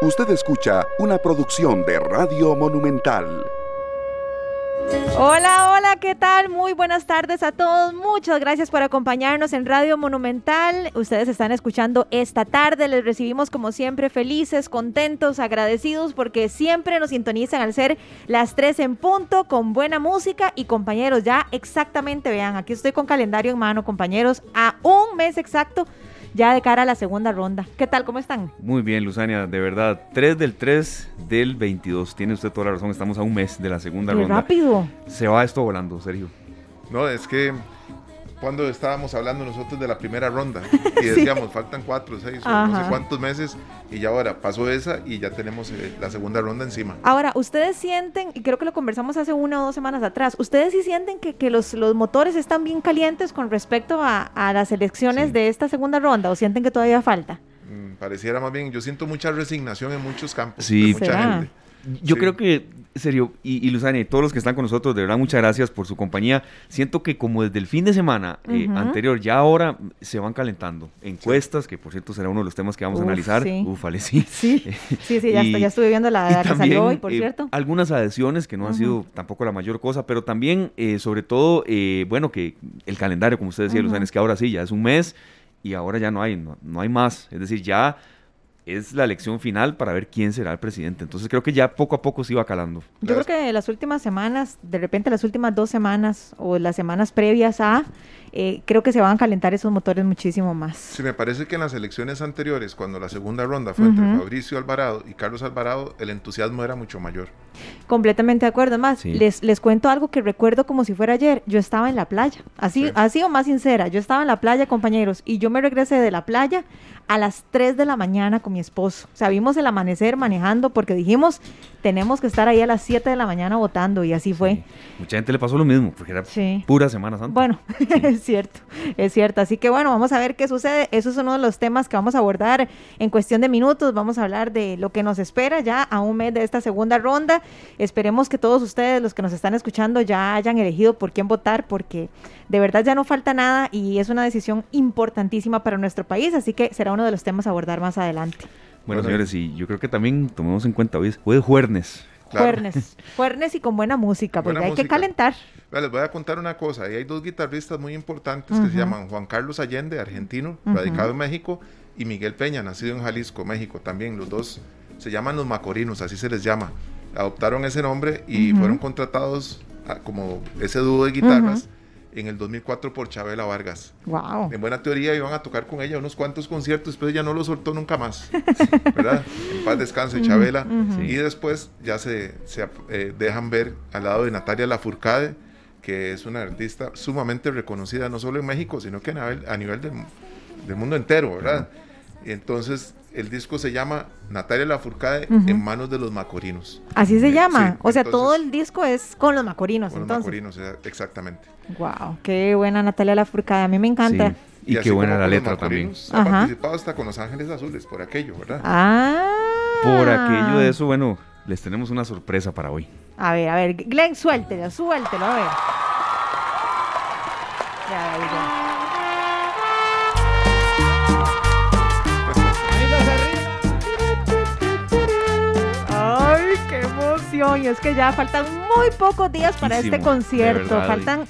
Usted escucha una producción de Radio Monumental. Hola, hola, ¿qué tal? Muy buenas tardes a todos. Muchas gracias por acompañarnos en Radio Monumental. Ustedes están escuchando esta tarde. Les recibimos como siempre felices, contentos, agradecidos porque siempre nos sintonizan al ser las 3 en punto con buena música y compañeros, ya exactamente, vean, aquí estoy con calendario en mano, compañeros, a un mes exacto ya de cara a la segunda ronda. ¿Qué tal? ¿Cómo están? Muy bien, Luzania, de verdad. 3 del 3 del 22. Tiene usted toda la razón, estamos a un mes de la segunda Qué ronda. rápido. Se va esto volando, Sergio. No, es que cuando estábamos hablando nosotros de la primera ronda y decíamos faltan cuatro, seis, o no sé cuántos meses y ya ahora pasó esa y ya tenemos eh, la segunda ronda encima. Ahora, ustedes sienten, y creo que lo conversamos hace una o dos semanas atrás, ustedes sí sienten que, que los, los motores están bien calientes con respecto a, a las elecciones Sí. de esta segunda ronda o sienten que todavía falta? Mm, pareciera más bien, yo siento mucha resignación en muchos campos, Sí. de mucha ¿Será? gente. Yo Sí. creo que, serio, y, y Luzania y todos los que están con nosotros, de verdad, muchas gracias por su compañía. Siento que como desde el fin de semana eh, anterior, ya ahora se van calentando. Encuestas, que por cierto será uno de los temas que vamos Uf, a analizar. sí. Ufale, sí. Sí, sí, sí, ya, Y- está- ya estuve viendo la, la que salió hoy, por eh, cierto. Algunas adhesiones que no han sido tampoco la mayor cosa, pero también, eh, sobre todo, eh, bueno, que el calendario, como usted decía. Luzania, es que ahora sí, ya es un mes y ahora ya no hay, no, no hay más. Es decir, ya es la elección final para ver quién será el presidente. Entonces creo que ya poco a poco se iba calando. Yo creo que las últimas semanas, de repente las últimas dos semanas o las semanas previas a, eh, creo que se van a calentar esos motores muchísimo más. Sí, me parece que en las elecciones anteriores, cuando la segunda ronda fue entre. Fabricio Alvarado y Carlos Alvarado, el entusiasmo era mucho mayor. Completamente de acuerdo. Más, Sí. les, les cuento algo que recuerdo como si fuera ayer. Yo estaba en la playa, así, Sí. así o más sincera. Yo estaba en la playa, compañeros, y yo me regresé de la playa a las 3 de la mañana con mi esposo. O sea, vimos el amanecer manejando porque dijimos, tenemos que estar ahí a las 7 de la mañana votando, y así fue. Mucha gente le pasó lo mismo, porque era Sí. pura Semana Santa. Bueno, cierto, es cierto. Así que bueno, vamos a ver qué sucede. Eso es uno de los temas que vamos a abordar en cuestión de minutos. Vamos a hablar de lo que nos espera ya a un mes de esta segunda ronda. Esperemos que todos ustedes, los que nos están escuchando, ya hayan elegido por quién votar, porque de verdad ya no falta nada y es una decisión importantísima para nuestro país. Así que será uno de los temas a abordar más adelante. Bueno, Bueno, señores, y yo creo que también tomemos en cuenta hoy es hoy es jueves. Claro. Juernes, juernes y con buena música, porque Buena hay que calentar. Les voy a contar una cosa. Ahí hay dos guitarristas muy importantes que se llaman Juan Carlos Allende, argentino, radicado en México, y Miguel Peña, nacido en Jalisco, México también. Los dos se llaman los Macorinos, así se les llama. Adoptaron ese nombre y fueron contratados a- como ese dúo de guitarras en el 2004 por Chabela Vargas. Wow. En buena teoría iban a tocar con ella unos cuantos conciertos, después ella no lo soltó nunca más, ¿verdad? En paz descanse Chabela. Y después ya se, se, eh, dejan ver al lado de Natalia Lafourcade, que es una artista sumamente reconocida no solo en México, sino que a nivel, a nivel del, del mundo entero, ¿verdad? Y entonces el disco se llama Natalia Lafourcade Ujú. en manos de los macorinos. Así se Eh, llama. sí, o sea, entonces- todo el disco es con los macorinos, Con los macorinos, exactamente. Wow, qué buena Natalia Lafourcade, a mí me encanta. Sí. Y, qué buena la letra también. Ha Ajá. participado hasta con Los Ángeles Azules, por aquello, ¿verdad? Ah. Por aquello de eso, bueno, les tenemos una sorpresa para hoy. A ver, a ver, Glenn, suéltelo, suéltelo, a ver. Ya, ya, ya. Ay, qué emoción. Y es que ya faltan muy pocos días para este concierto. verdad. Faltan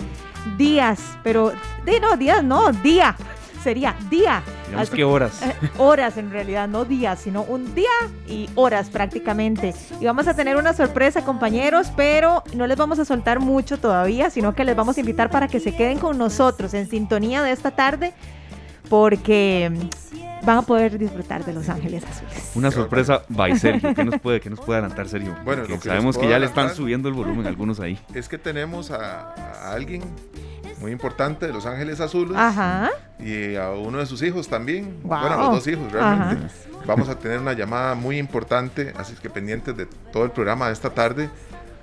días, pero di- no, días no, día. Sería día. Digamos que horas. eh, horas en realidad, no días, sino un día y horas prácticamente. Y vamos a tener una sorpresa, compañeros, pero no les vamos a soltar mucho todavía, sino que les vamos a invitar para que se queden con nosotros en sintonía de esta tarde, porque van a poder disfrutar de Los Ángeles Azules. Una sorpresa by Sergio. ¿Qué nos puede, qué nos puede adelantar Sergio? Bueno, lo que sabemos que ya le están subiendo el volumen algunos ahí. Es que tenemos a, a alguien muy importante de Los Ángeles Azules Ajá. y a uno de sus hijos también. Guau. Bueno, a los dos hijos realmente. Vamos a tener una llamada muy importante, así que pendientes de todo el programa de esta tarde,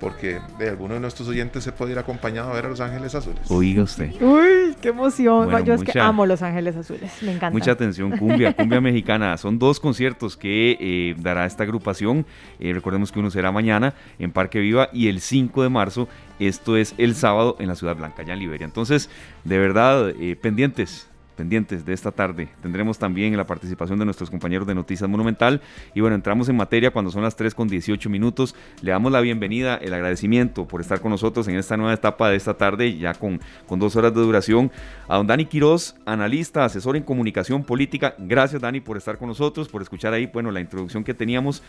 porque de alguno de nuestros oyentes se puede ir acompañado a ver a Los Ángeles Azules. Oiga usted. Uy, qué emoción. Bueno, Yo es que amo Los Ángeles Azules, me encanta. Mucha atención, cumbia, cumbia mexicana. Son dos conciertos que eh, dará esta agrupación. Eh, recordemos que uno será mañana en Parque Viva y el 5 de marzo, esto es el sábado en la Ciudad Blanca, allá en Liberia. Entonces, de verdad, eh, pendientes pendientes de esta tarde. Tendremos también la participación de nuestros compañeros de Noticias Monumental. Y bueno, entramos en materia cuando son las 3 con 18 minutos. Le damos la bienvenida, el agradecimiento por estar con nosotros en esta nueva etapa de esta tarde, ya con, con dos horas de duración. A don Dani Quiroz, analista, asesor en comunicación política. Gracias, Dani, por estar con nosotros, por escuchar ahí, bueno, la introducción que teníamos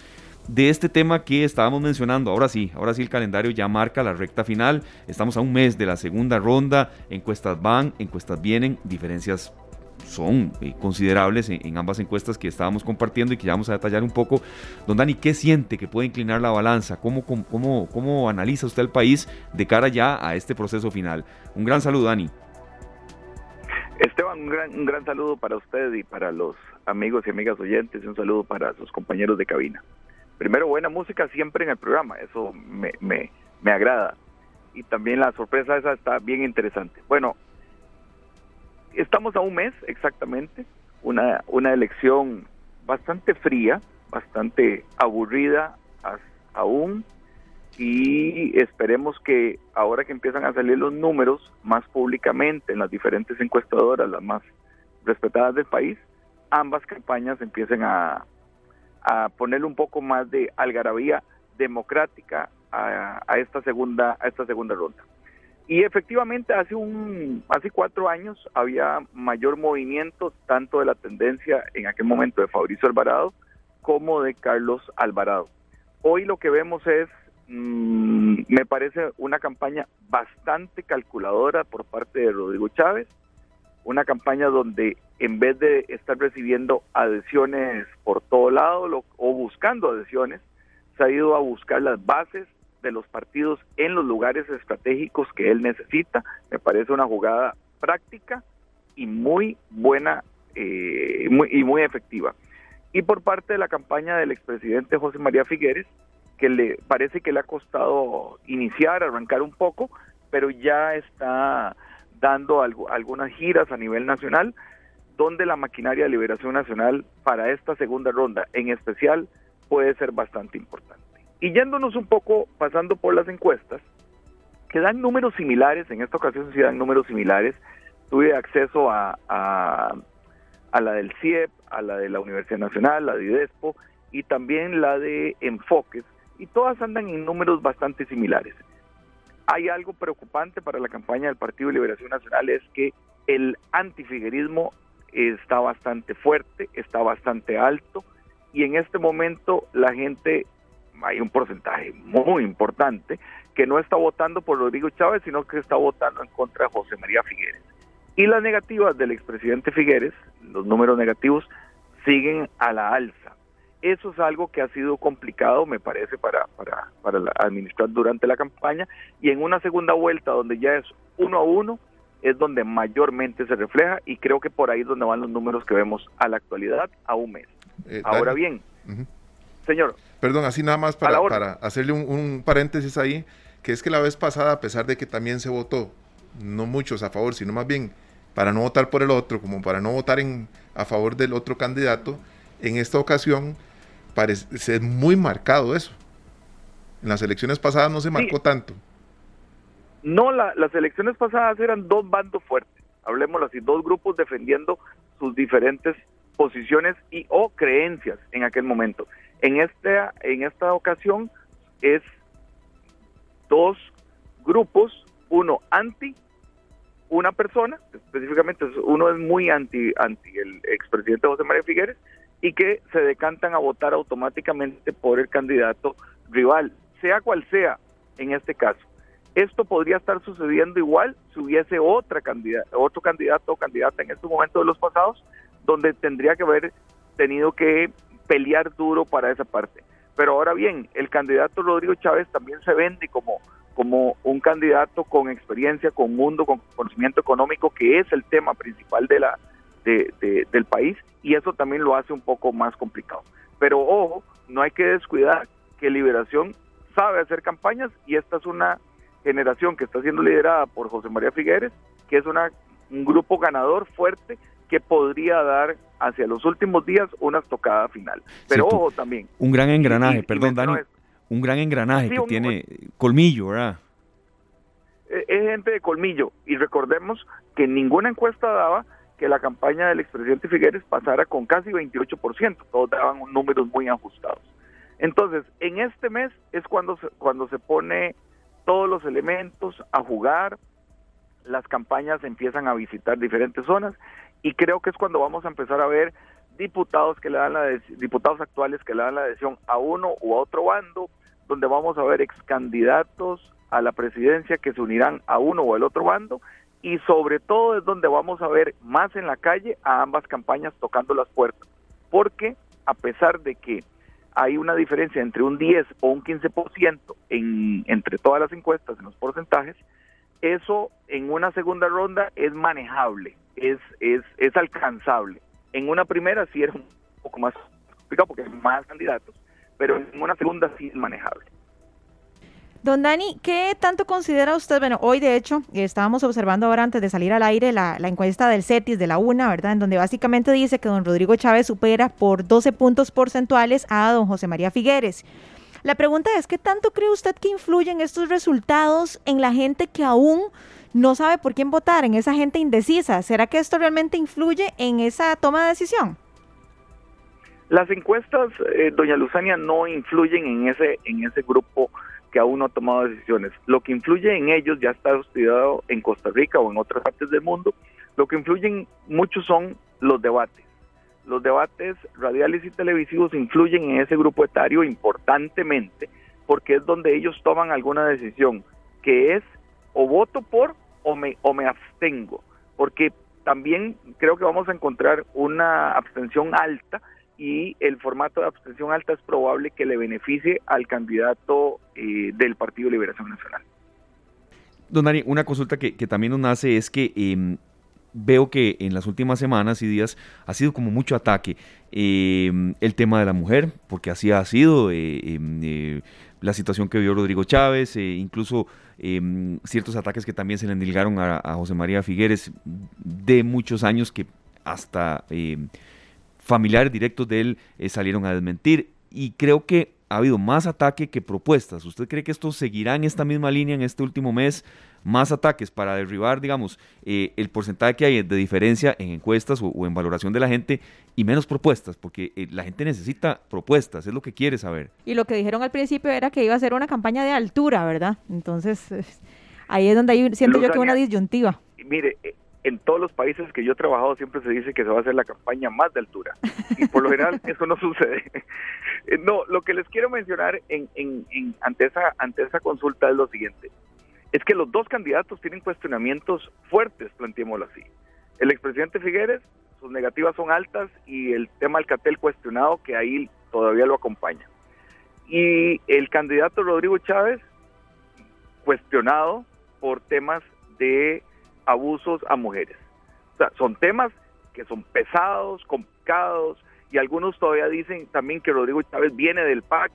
de este tema que estábamos mencionando. Ahora sí, ahora sí el calendario ya marca la recta final. Estamos a un mes de la segunda ronda. Encuestas van, encuestas vienen, diferencias son eh, considerables en, ambas encuestas que estábamos compartiendo y que ya vamos a detallar un poco. Don Dani, ¿qué siente que puede inclinar la balanza? ¿Cómo, cómo, cómo analiza usted el país de cara ya a este proceso final? Un gran saludo, Dani. Esteban, un gran, un gran saludo para usted y para los amigos y amigas oyentes un saludo para sus compañeros de cabina primero buena música siempre en el programa, eso me, me, me agrada. Y también la sorpresa esa está bien interesante. Bueno, estamos a un mes exactamente, una, una elección bastante fría, bastante aburrida aún, y esperemos que ahora que empiezan a salir los números más públicamente en las diferentes encuestadoras, las más respetadas del país, ambas campañas empiecen a, a ponerle un poco más de algarabía democrática a, esta segunda a esta segunda ronda. Y efectivamente hace un hace cuatro años había mayor movimiento tanto de la tendencia en aquel momento de Fabricio Alvarado como de Carlos Alvarado. Hoy lo que vemos es mm, me parece una campaña bastante calculadora por parte de Rodrigo Chávez, una campaña donde en vez de estar recibiendo adhesiones por todo lado o buscando adhesiones, se ha ido a buscar las bases de los partidos en los lugares estratégicos que él necesita. Me parece una jugada práctica y muy buena eh, y muy efectiva. Y por parte de la campaña del expresidente José María Figueres, que le parece que le ha costado iniciar, arrancar un poco, pero ya está dando algunas giras a nivel nacional, donde la maquinaria de liberación nacional para esta segunda ronda en especial puede ser bastante importante. Y yéndonos un poco, pasando por las encuestas, que dan números similares, en esta ocasión sí dan números similares, tuve acceso a, a, a la del CIEP, a la de la Universidad Nacional, la de IDESPO y también la de Enfoques, y todas andan en números bastante similares. Hay algo preocupante para la campaña del Partido de Liberación Nacional, es que el antifiguerismo está bastante fuerte, está bastante alto y en este momento la gente, hay un porcentaje muy importante que no está votando por Rodrigo Chávez, sino que está votando en contra de José María Figueres. Y las negativas del expresidente Figueres, los números negativos, siguen a la alza. Eso es algo que ha sido complicado, me parece, para, para, para administrar durante la campaña y en una segunda vuelta donde ya es uno a uno, es donde mayormente se refleja y creo que por ahí es donde van los números que vemos a la actualidad a un mes. Eh, Ahora bien, señor. Perdón, así nada más para, para hacerle un, paréntesis ahí, que es que la vez pasada, a pesar de que también se votó, no muchos a favor, sino más bien para no votar por el otro, como para no votar en, a favor del otro candidato, en esta ocasión parece ser muy marcado eso. En las elecciones pasadas no se marcó tanto. No, las elecciones pasadas eran dos bandos fuertes, hablemoslo así, dos grupos defendiendo sus diferentes posiciones y o creencias en aquel momento. En esta, en esta ocasión es dos grupos, uno anti una persona, específicamente uno es muy anti, anti el expresidente José María Figueres, y que se decantan a votar automáticamente por el candidato rival, sea cual sea en este caso. Esto podría estar sucediendo igual si hubiese otra candidata, otro candidato o candidata en estos momentos de los pasados, donde tendría que haber tenido que pelear duro para esa parte. Pero ahora bien, el candidato Rodrigo Chávez también se vende como, como un candidato con experiencia, con mundo, con conocimiento económico, que es el tema principal de la, de, del país, y eso también lo hace un poco más complicado. Pero ojo, no hay que descuidar que Liberación sabe hacer campañas y esta es una generación que está siendo liderada por José María Figueres, que es una, un grupo ganador fuerte que podría dar hacia los últimos días una estocada final. Pero ojo también. Un gran engranaje, perdón Dani, un gran engranaje que tiene colmillo, ¿verdad? E, es gente de colmillo y recordemos que ninguna encuesta daba que la campaña del expresidente Figueres pasara con casi 28%, todos daban números muy ajustados. Entonces, en este mes es cuando se, cuando se pone todos los elementos a jugar, las campañas empiezan a visitar diferentes zonas y creo que es cuando vamos a empezar a ver diputados que le dan la diputados actuales que le dan la adhesión a uno u a otro bando, donde vamos a ver ex candidatos a la presidencia que se unirán a uno o al otro bando y sobre todo es donde vamos a ver más en la calle a ambas campañas tocando las puertas, porque a pesar de que hay una diferencia entre un 10 o un 15% en, entre todas las encuestas en los porcentajes, eso en una segunda ronda es manejable, es, es, es alcanzable. En una primera sí era un poco más complicado porque hay más candidatos, pero en una segunda sí es manejable. Don Dani, ¿qué tanto considera usted? Bueno, hoy de hecho estábamos observando ahora antes de salir al aire la, encuesta del CETIS de la UNA, ¿verdad? En donde básicamente dice que don Rodrigo Chávez supera por 12 puntos porcentuales a don José María Figueres. La pregunta es, ¿qué tanto cree usted que influyen estos resultados en la gente que aún no sabe por quién votar, en esa gente indecisa? ¿Será que esto realmente influye en esa toma de decisión? Las encuestas, eh, doña Luzania, no influyen en ese, en ese grupo que aún no ha tomado decisiones. Lo que influye en ellos ya está estudiado en Costa Rica o en otras partes del mundo. Lo que influyen mucho son los debates. Los debates radiales y televisivos influyen en ese grupo etario importantemente porque es donde ellos toman alguna decisión, que es o voto por o me, o me abstengo, porque también creo que vamos a encontrar una abstención alta y el formato de abstención alta es probable que le beneficie al candidato eh, del Partido Liberación Nacional. Don Dani, una consulta que, también nos nace es que em, veo que en las últimas semanas y días ha sido como mucho ataque em, el tema de la mujer, porque así ha sido eh, em, eh, la situación que vio Rodrigo Chávez, incluso ciertos ataques que también se le endilgaron a, a, José María Figueres de muchos años que hasta familiares directos de él eh, salieron a desmentir y creo que ha habido más ataque que propuestas. ¿Usted cree que esto seguirá en esta misma línea en este último mes? Más ataques para derribar, digamos, eh, el porcentaje que hay de diferencia en encuestas o, en valoración de la gente y menos propuestas, porque eh, la gente necesita propuestas, es lo que quiere saber. Y lo que dijeron al principio era que iba a ser una campaña de altura, ¿verdad? Entonces, ahí es donde hay, siento yo que una disyuntiva. Mire, en todos los países que yo he trabajado siempre se dice que se va a hacer la campaña más de altura. Y por lo general eso no sucede. Eh, no, lo que les quiero mencionar en, ante, esa, ante esa consulta es lo siguiente. Es que los dos candidatos tienen cuestionamientos fuertes, planteémoslo así. El expresidente Figueres, sus negativas son altas y el tema Alcatel cuestionado que ahí todavía lo acompaña. Y el candidato Rodrigo Chávez, cuestionado por temas de abusos a mujeres. O sea, son temas que son pesados, complicados, y algunos todavía dicen también que Rodrigo Chávez viene del PAC,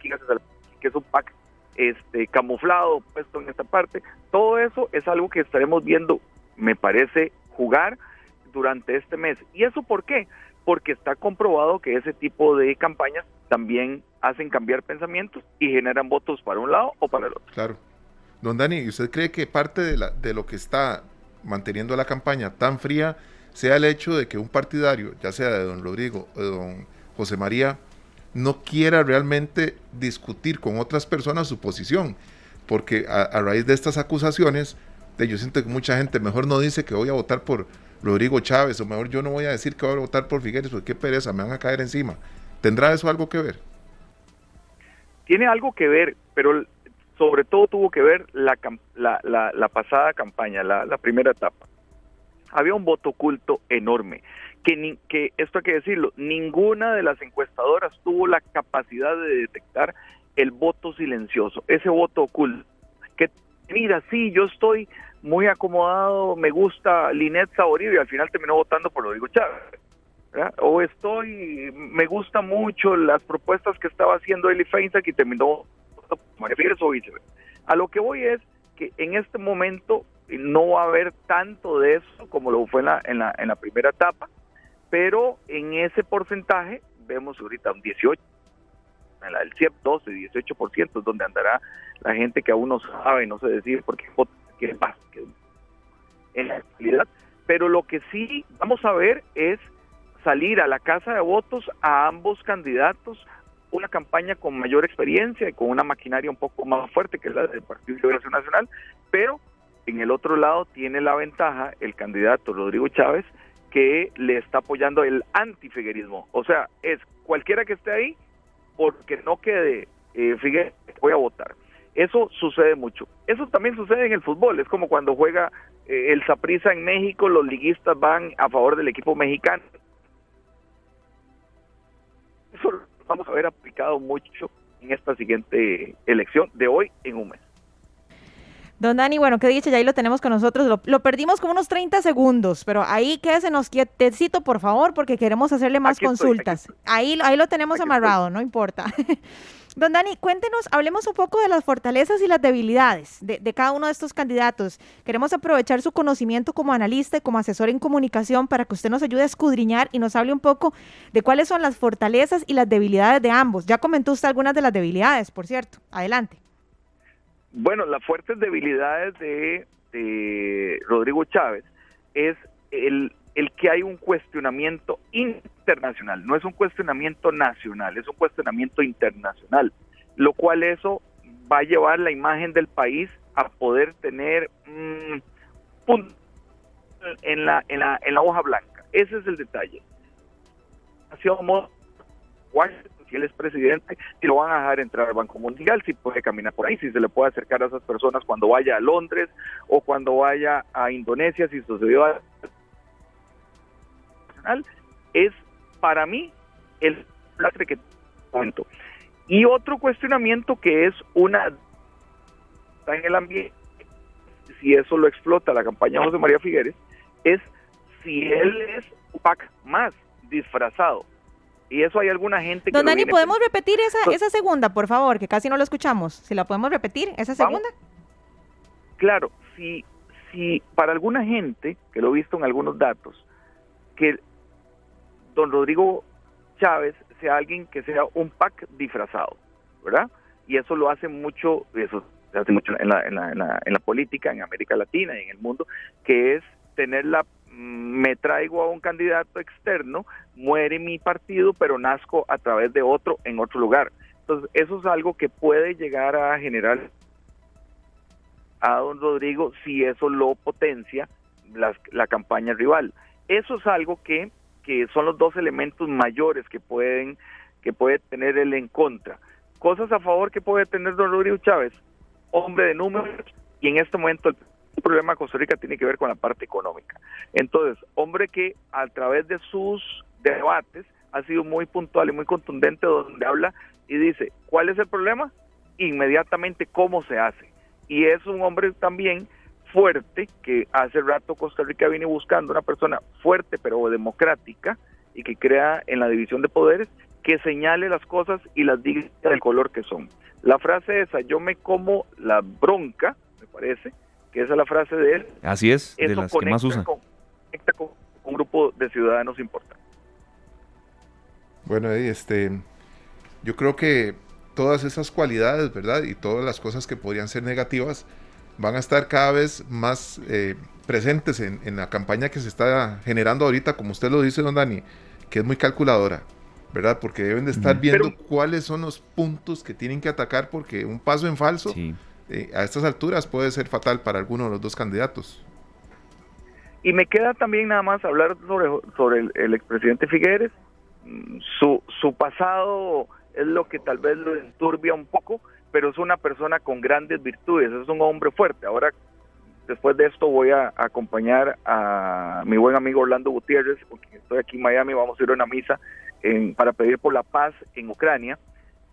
que es un PAC este, camuflado, puesto en esta parte. Todo eso es algo que estaremos viendo, me parece, jugar durante este mes. ¿Y eso por qué? Porque está comprobado que ese tipo de campañas también hacen cambiar pensamientos y generan votos para un lado o para el otro. Claro. Don Dani, ¿usted cree que parte de, la, de lo que está manteniendo la campaña tan fría sea el hecho de que un partidario, ya sea de don Rodrigo o de don José María, no quiera realmente discutir con otras personas su posición? Porque a, raíz de estas acusaciones, de, yo siento que mucha gente mejor no dice que voy a votar por Rodrigo Chávez, o mejor yo no voy a decir que voy a votar por Figueres, porque qué pereza, me van a caer encima. ¿Tendrá eso algo que ver? Tiene algo que ver, pero sobre todo tuvo que ver la, la, pasada campaña, la, primera etapa. Había un voto oculto enorme, que, que esto hay que decirlo, ninguna de las encuestadoras tuvo la capacidad de detectar el voto silencioso, ese voto oculto, que mira, sí, yo estoy muy acomodado, me gusta Linet Saborío y al final terminó votando por Rodrigo Chávez. O estoy, me gusta mucho las propuestas que estaba haciendo Eli Feinsack y terminó a lo que voy es que en este momento no va a haber tanto de eso como lo fue en la, en la, en la primera etapa, pero en ese porcentaje vemos ahorita un 18, en la del CIEP 12, 18% es donde andará la gente que aún no sabe, no sé decir por qué más. En la realidad Pero lo que sí vamos a ver es salir a la casa de votos a ambos candidatos una campaña con mayor experiencia y con una maquinaria un poco más fuerte que la del Partido de Liberación Nacional, pero en el otro lado tiene la ventaja el candidato Rodrigo Chávez que le está apoyando el antifiguerismo. O sea, es cualquiera que esté ahí, porque no quede eh, Figueres, voy a votar. Eso sucede mucho. Eso también sucede en el fútbol. Es como cuando juega eh, el Saprissa en México, los liguistas van a favor del equipo mexicano. Eso vamos a ver aplicado mucho en esta siguiente elección de hoy en un mes. Don Dani, bueno, qué dicho, ya ahí lo tenemos con nosotros. Lo, perdimos como unos 30 segundos, pero ahí nos quietecito, por favor, porque queremos hacerle más consultas. ahí, ahí lo tenemos amarrado, no importa. Don Dani, cuéntenos, hablemos un poco de las fortalezas y las debilidades de, de, cada uno de estos candidatos. Queremos aprovechar su conocimiento como analista y como asesor en comunicación para que usted nos ayude a escudriñar y nos hable un poco de cuáles son las fortalezas y las debilidades de ambos. Ya comentó usted algunas de las debilidades, por cierto. Adelante. Bueno, las fuertes debilidades de, Rodrigo Chávez es el, el que hay un cuestionamiento internacional, no es un cuestionamiento nacional, es un cuestionamiento internacional, lo cual eso va a llevar la imagen del país a poder tener mm, en la, en la en la hoja blanca. Ese es el detalle. Washington si él es presidente, si lo van a dejar entrar al Banco Mundial, si puede caminar por ahí, si se le puede acercar a esas personas cuando vaya a Londres o cuando vaya a Indonesia, si sucedió a... es para mí el lastre que cuento. Y otro cuestionamiento que es una está en el ambiente, si eso lo explota la campaña José María Figueres, es si él es PAC más disfrazado y eso hay alguna gente que... Don Dani, ¿podemos repetir esa, esa segunda, por favor? Que casi no lo escuchamos. Si la podemos repetir, esa segunda. Claro, si, si para alguna gente, que lo he visto en algunos datos, que don Rodrigo Chávez sea alguien que sea un PAC disfrazado, ¿verdad? Y eso lo hace mucho, eso se hace mucho en la, en la, en la, en la política, en América Latina y en el mundo, que es tener la me traigo a un candidato externo, muere mi partido, pero nazco a través de otro en otro lugar. Entonces, eso es algo que puede llegar a generar a don Rodrigo si eso lo potencia la, campaña rival. Eso es algo que, que son los dos elementos mayores que pueden que puede tener él en contra. Cosas a favor que puede tener don Rodrigo Chávez, hombre de números, y en este momento el problema de Costa Rica tiene que ver con la parte económica. Entonces, hombre que a través de sus debates ha sido muy puntual y muy contundente donde habla y dice, ¿cuál es el problema? Inmediatamente cómo se hace. Y es un hombre también fuerte, que hace rato Costa Rica viene buscando una persona fuerte pero democrática y que crea en la división de poderes, que señale las cosas y las diga del color que son. La frase esa, yo me como la bronca, me parece, que esa es la frase de él. Así es, de las que más usa. Con, conecta con un grupo de ciudadanos importante. Bueno, este, yo creo que todas esas cualidades, ¿verdad? Y todas las cosas que podrían ser negativas van a estar cada vez más eh, presentes en, en, la campaña que se está generando ahorita, como usted lo dice, don Dani, que es muy calculadora, ¿verdad? Porque deben de estar viendo cuáles son los puntos que tienen que atacar, porque un paso en falso sí. Eh, a estas alturas puede ser fatal para alguno de los dos candidatos. Y me queda también nada más hablar sobre, sobre el, expresidente Figueres. Mm, su, su pasado es lo que tal vez lo enturbia un poco, pero es una persona con grandes virtudes, es un hombre fuerte. Ahora, después de esto voy a, acompañar a mi buen amigo Orlando Gutiérrez, porque estoy aquí en Miami, vamos a ir a una misa en, para pedir por la paz en Ucrania.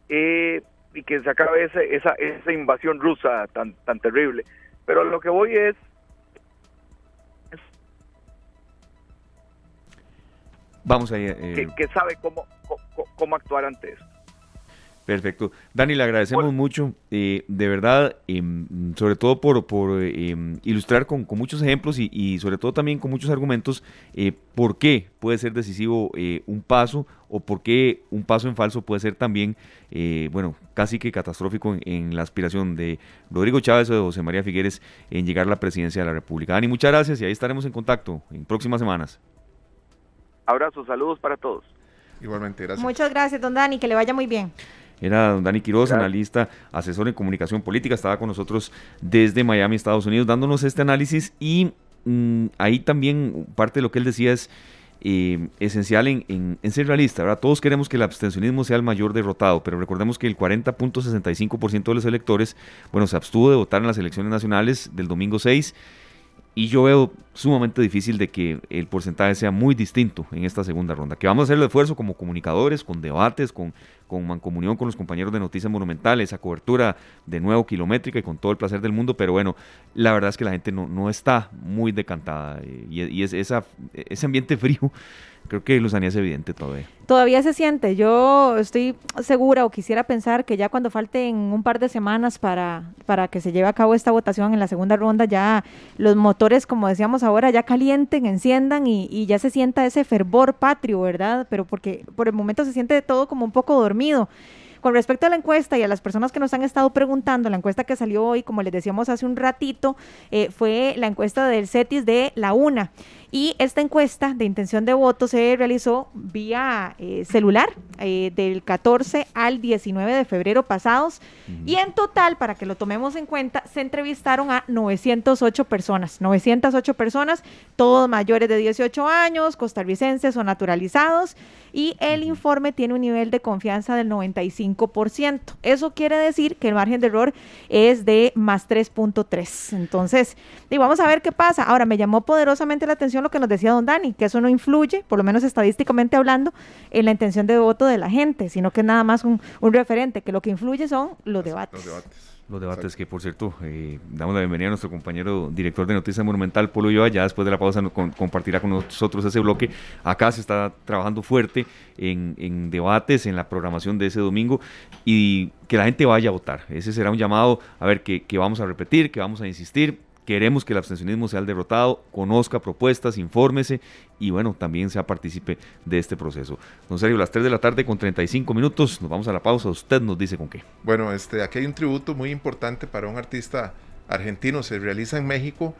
Eh, y que se acabe ese, esa, esa invasión rusa tan, tan terrible. Pero lo que voy es... Vamos a eh, que, sabe cómo, cómo, actuar ante esto. Perfecto. Dani, le agradecemos mucho, eh, de verdad, em, sobre todo por, por em, ilustrar con, muchos ejemplos y, sobre todo también con muchos argumentos eh, por qué puede ser decisivo eh, un paso o por qué un paso en falso puede ser también, bueno, casi que catastrófico en, la aspiración de Rodrigo Chávez o de José María Figueres en llegar a la presidencia de la República. Dani, muchas gracias y ahí estaremos en contacto en próximas semanas. Abrazos, saludos para todos. Igualmente, gracias. Muchas gracias, don Dani, que le vaya muy bien. Era don Dani Quiroz, analista, asesor en comunicación política, estaba con nosotros desde Miami, Estados Unidos, dándonos este análisis y mm, ahí también parte de lo que él decía es eh, esencial en, ser realista. ¿verdad? Todos queremos que el abstencionismo sea el mayor derrotado, pero recordemos que el 40.65% de los electores, bueno, se abstuvo de votar en las elecciones nacionales del domingo 6 y yo veo sumamente difícil de que el porcentaje sea muy distinto en esta segunda ronda. Que vamos a hacer el esfuerzo como comunicadores, con debates, con, con mancomunión con los compañeros de Noticias Monumentales, esa cobertura de nuevo kilométrica y con todo el placer del mundo, pero bueno, la verdad es que la gente no, no está muy decantada eh, y, y es, esa, ese ambiente frío creo que Luzania es evidente todavía. Todavía se siente. Yo estoy segura o quisiera pensar que ya cuando falten un par de semanas para, para que se lleve a cabo esta votación en la segunda ronda, ya los motores, como decíamos ahora, ya calienten, enciendan y, y ya se sienta ese fervor patrio, ¿verdad? Pero porque por el momento se siente todo como un poco dormido. Con respecto a la encuesta y a las personas que nos han estado preguntando, la encuesta que salió hoy, como les decíamos hace un ratito, eh, fue la encuesta del CETIS de la UNA. Y esta encuesta de intención de voto se realizó vía eh, celular eh, del 14 al 19 de febrero pasados. Y en total, para que lo tomemos en cuenta, se entrevistaron a 908 personas. 908 personas, todos mayores de 18 años, costarricenses o naturalizados. Y el informe tiene un nivel de confianza del 95%. Eso quiere decir que el margen de error es de más 3.3. Entonces, y vamos a ver qué pasa. Ahora, me llamó poderosamente la atención lo que nos decía don Dani, que eso no influye, por lo menos estadísticamente hablando, en la intención de voto de la gente, sino que es nada más un, referente, que lo que influye son los debates. Los debates. que, por cierto, eh, damos la bienvenida a nuestro compañero director de Noticias Monumental, Polo Ulloa, ya después de la pausa compartirá con nosotros ese bloque. Acá se está trabajando fuerte en, debates, en la programación de ese domingo y que la gente vaya a votar. Ese será un llamado, a ver, que, que vamos a repetir, que vamos a insistir Queremos que el abstencionismo sea el derrotado, conozca propuestas, infórmese y bueno, también sea partícipe de este proceso. Don Sergio, las 3 de la tarde con 35 minutos, nos vamos a la pausa, usted nos dice con qué. Bueno, este, aquí hay un tributo muy importante para un artista argentino, se realiza en México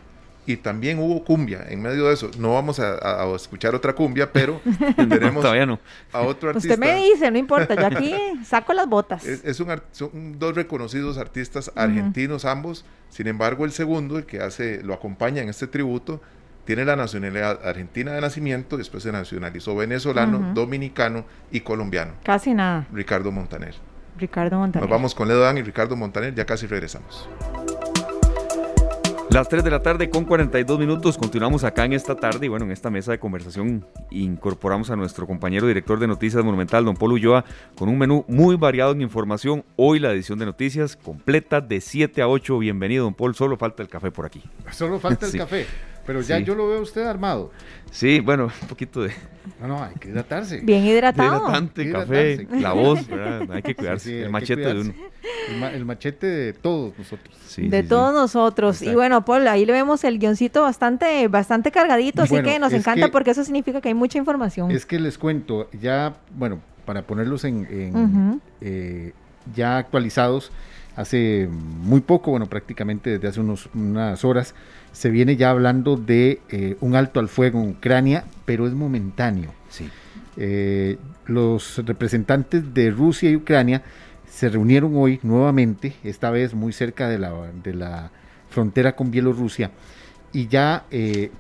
y también hubo cumbia en medio de eso. No vamos a, escuchar otra cumbia, pero tenemos a otro artista. Usted me dice, no importa, yo aquí saco las botas. Es, un, son dos reconocidos artistas argentinos ambos. Sin embargo, el segundo, el que hace, lo acompaña en este tributo, tiene la nacionalidad argentina de nacimiento, después se nacionalizó venezolano, dominicano y colombiano. Casi nada. Ricardo Montaner. Ricardo Montaner. Nos vamos con Ledo Dan y Ricardo Montaner, ya casi regresamos. Las 3 de la tarde con 42 minutos, continuamos acá en esta tarde y bueno, en esta mesa de conversación incorporamos a nuestro compañero director de Noticias Monumental, don Polo Ulloa, con un menú muy variado en información. Hoy la edición de noticias completa de 7 a 8. Bienvenido, don Paul, solo falta el café por aquí. Solo falta el café. Pero ya yo lo veo usted armado. Sí, bueno, un poquito de. No, no, hay que hidratarse. Bien hidratado. Hidratante, café, la voz, ¿verdad? Hay que cuidarse. el machete de uno. El, machete de todos nosotros. de todos nosotros. Y bueno, Paul, ahí le vemos el guioncito bastante, bastante cargadito, así que nos encanta porque eso significa que hay mucha información. Es que les cuento, ya, bueno, para ponerlos en, eh, ya actualizados, hace muy poco, bueno, prácticamente desde hace unos, unas horas, se viene ya hablando de eh, un alto al fuego en Ucrania, pero es momentáneo. Sí. Eh, los representantes de Rusia y Ucrania se reunieron hoy nuevamente, esta vez muy cerca de la, de la frontera con Bielorrusia, y ya eh,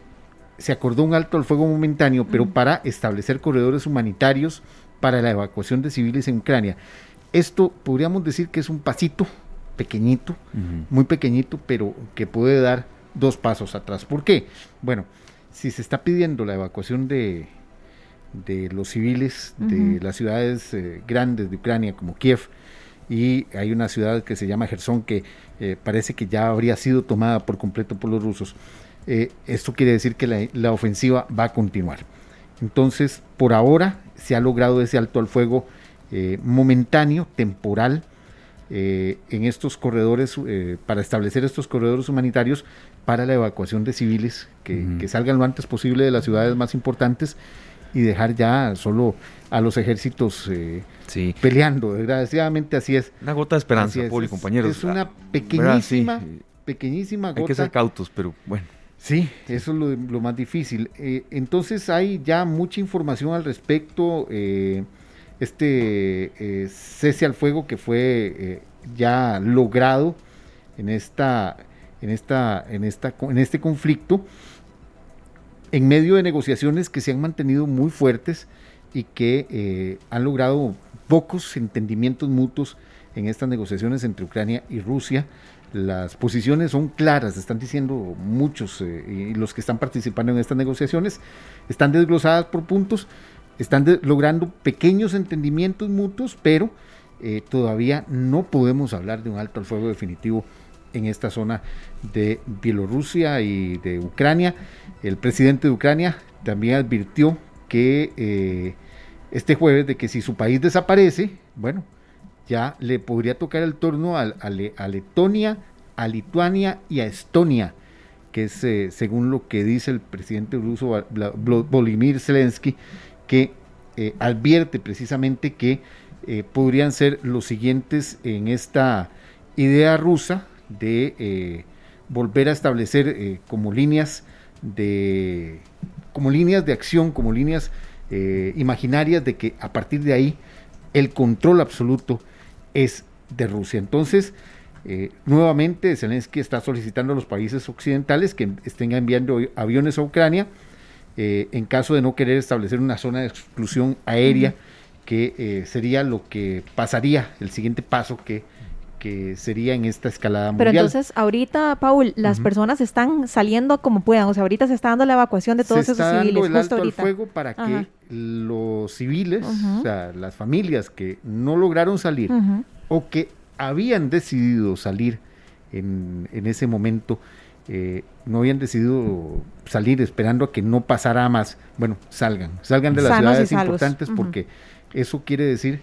se acordó un alto al fuego momentáneo, pero para establecer corredores humanitarios para la evacuación de civiles en Ucrania. Esto podríamos decir que es un pasito pequeñito, muy pequeñito, pero que puede dar dos pasos atrás. ¿Por qué? Bueno, si se está pidiendo la evacuación de, de los civiles de las ciudades eh, grandes de Ucrania como Kiev y hay una ciudad que se llama Gerson que eh, parece que ya habría sido tomada por completo por los rusos. Eh, esto quiere decir que la, la, ofensiva va a continuar. Entonces, por ahora se ha logrado ese alto al fuego momentáneo, temporal, en estos corredores, para establecer estos corredores humanitarios para la evacuación de civiles que, que, salgan lo antes posible de las ciudades más importantes y dejar ya solo a los ejércitos sí. peleando. Desgraciadamente así es. Una gota de esperanza, Poli, compañeros. Es una pequeñísima, pequeñísima gota. Hay que ser cautos, pero bueno. Sí, eso es lo, más difícil. entonces hay ya mucha información al respecto. Eh, este eh, cese al fuego que fue eh, ya logrado en esta en esta en esta en este conflicto en medio de negociaciones que se han mantenido muy fuertes y que eh, han logrado pocos entendimientos mutuos en estas negociaciones entre Ucrania y Rusia. Las posiciones son claras, están diciendo muchos y los que están participando en estas negociaciones, están desglosadas por puntos, están logrando pequeños entendimientos mutuos, pero eh, todavía no podemos hablar de un alto al fuego definitivo en esta zona de Bielorrusia y de Ucrania. El presidente de Ucrania también advirtió que eh, este jueves de que si su país desaparece, bueno, ya le podría tocar el turno a, Letonia, a Lituania y a Estonia, que es eh, según lo que dice el presidente ruso Volodymyr Zelensky, que eh, advierte precisamente que podrían ser los siguientes en esta idea rusa de eh, volver a establecer como líneas de como líneas de acción, como líneas imaginarias de que a partir de ahí el control absoluto es de Rusia. Entonces, nuevamente Zelensky está solicitando a los países occidentales que estén enviando aviones a Ucrania eh, en caso de no querer establecer una zona de exclusión aérea, que eh, sería lo que pasaría, el siguiente paso que, que sería en esta escalada mundial. Pero entonces, ahorita, Paul, las personas están saliendo como puedan, o sea, ahorita se está dando la evacuación de todos se esos está civiles. Dando el alto al fuego para que los civiles, o sea, las familias que no lograron salir o que habían decidido salir en, en ese momento, eh, no habían decidido salir esperando a que no pasara más. Bueno, salgan, salgan de las ciudades importantes porque eso quiere decir,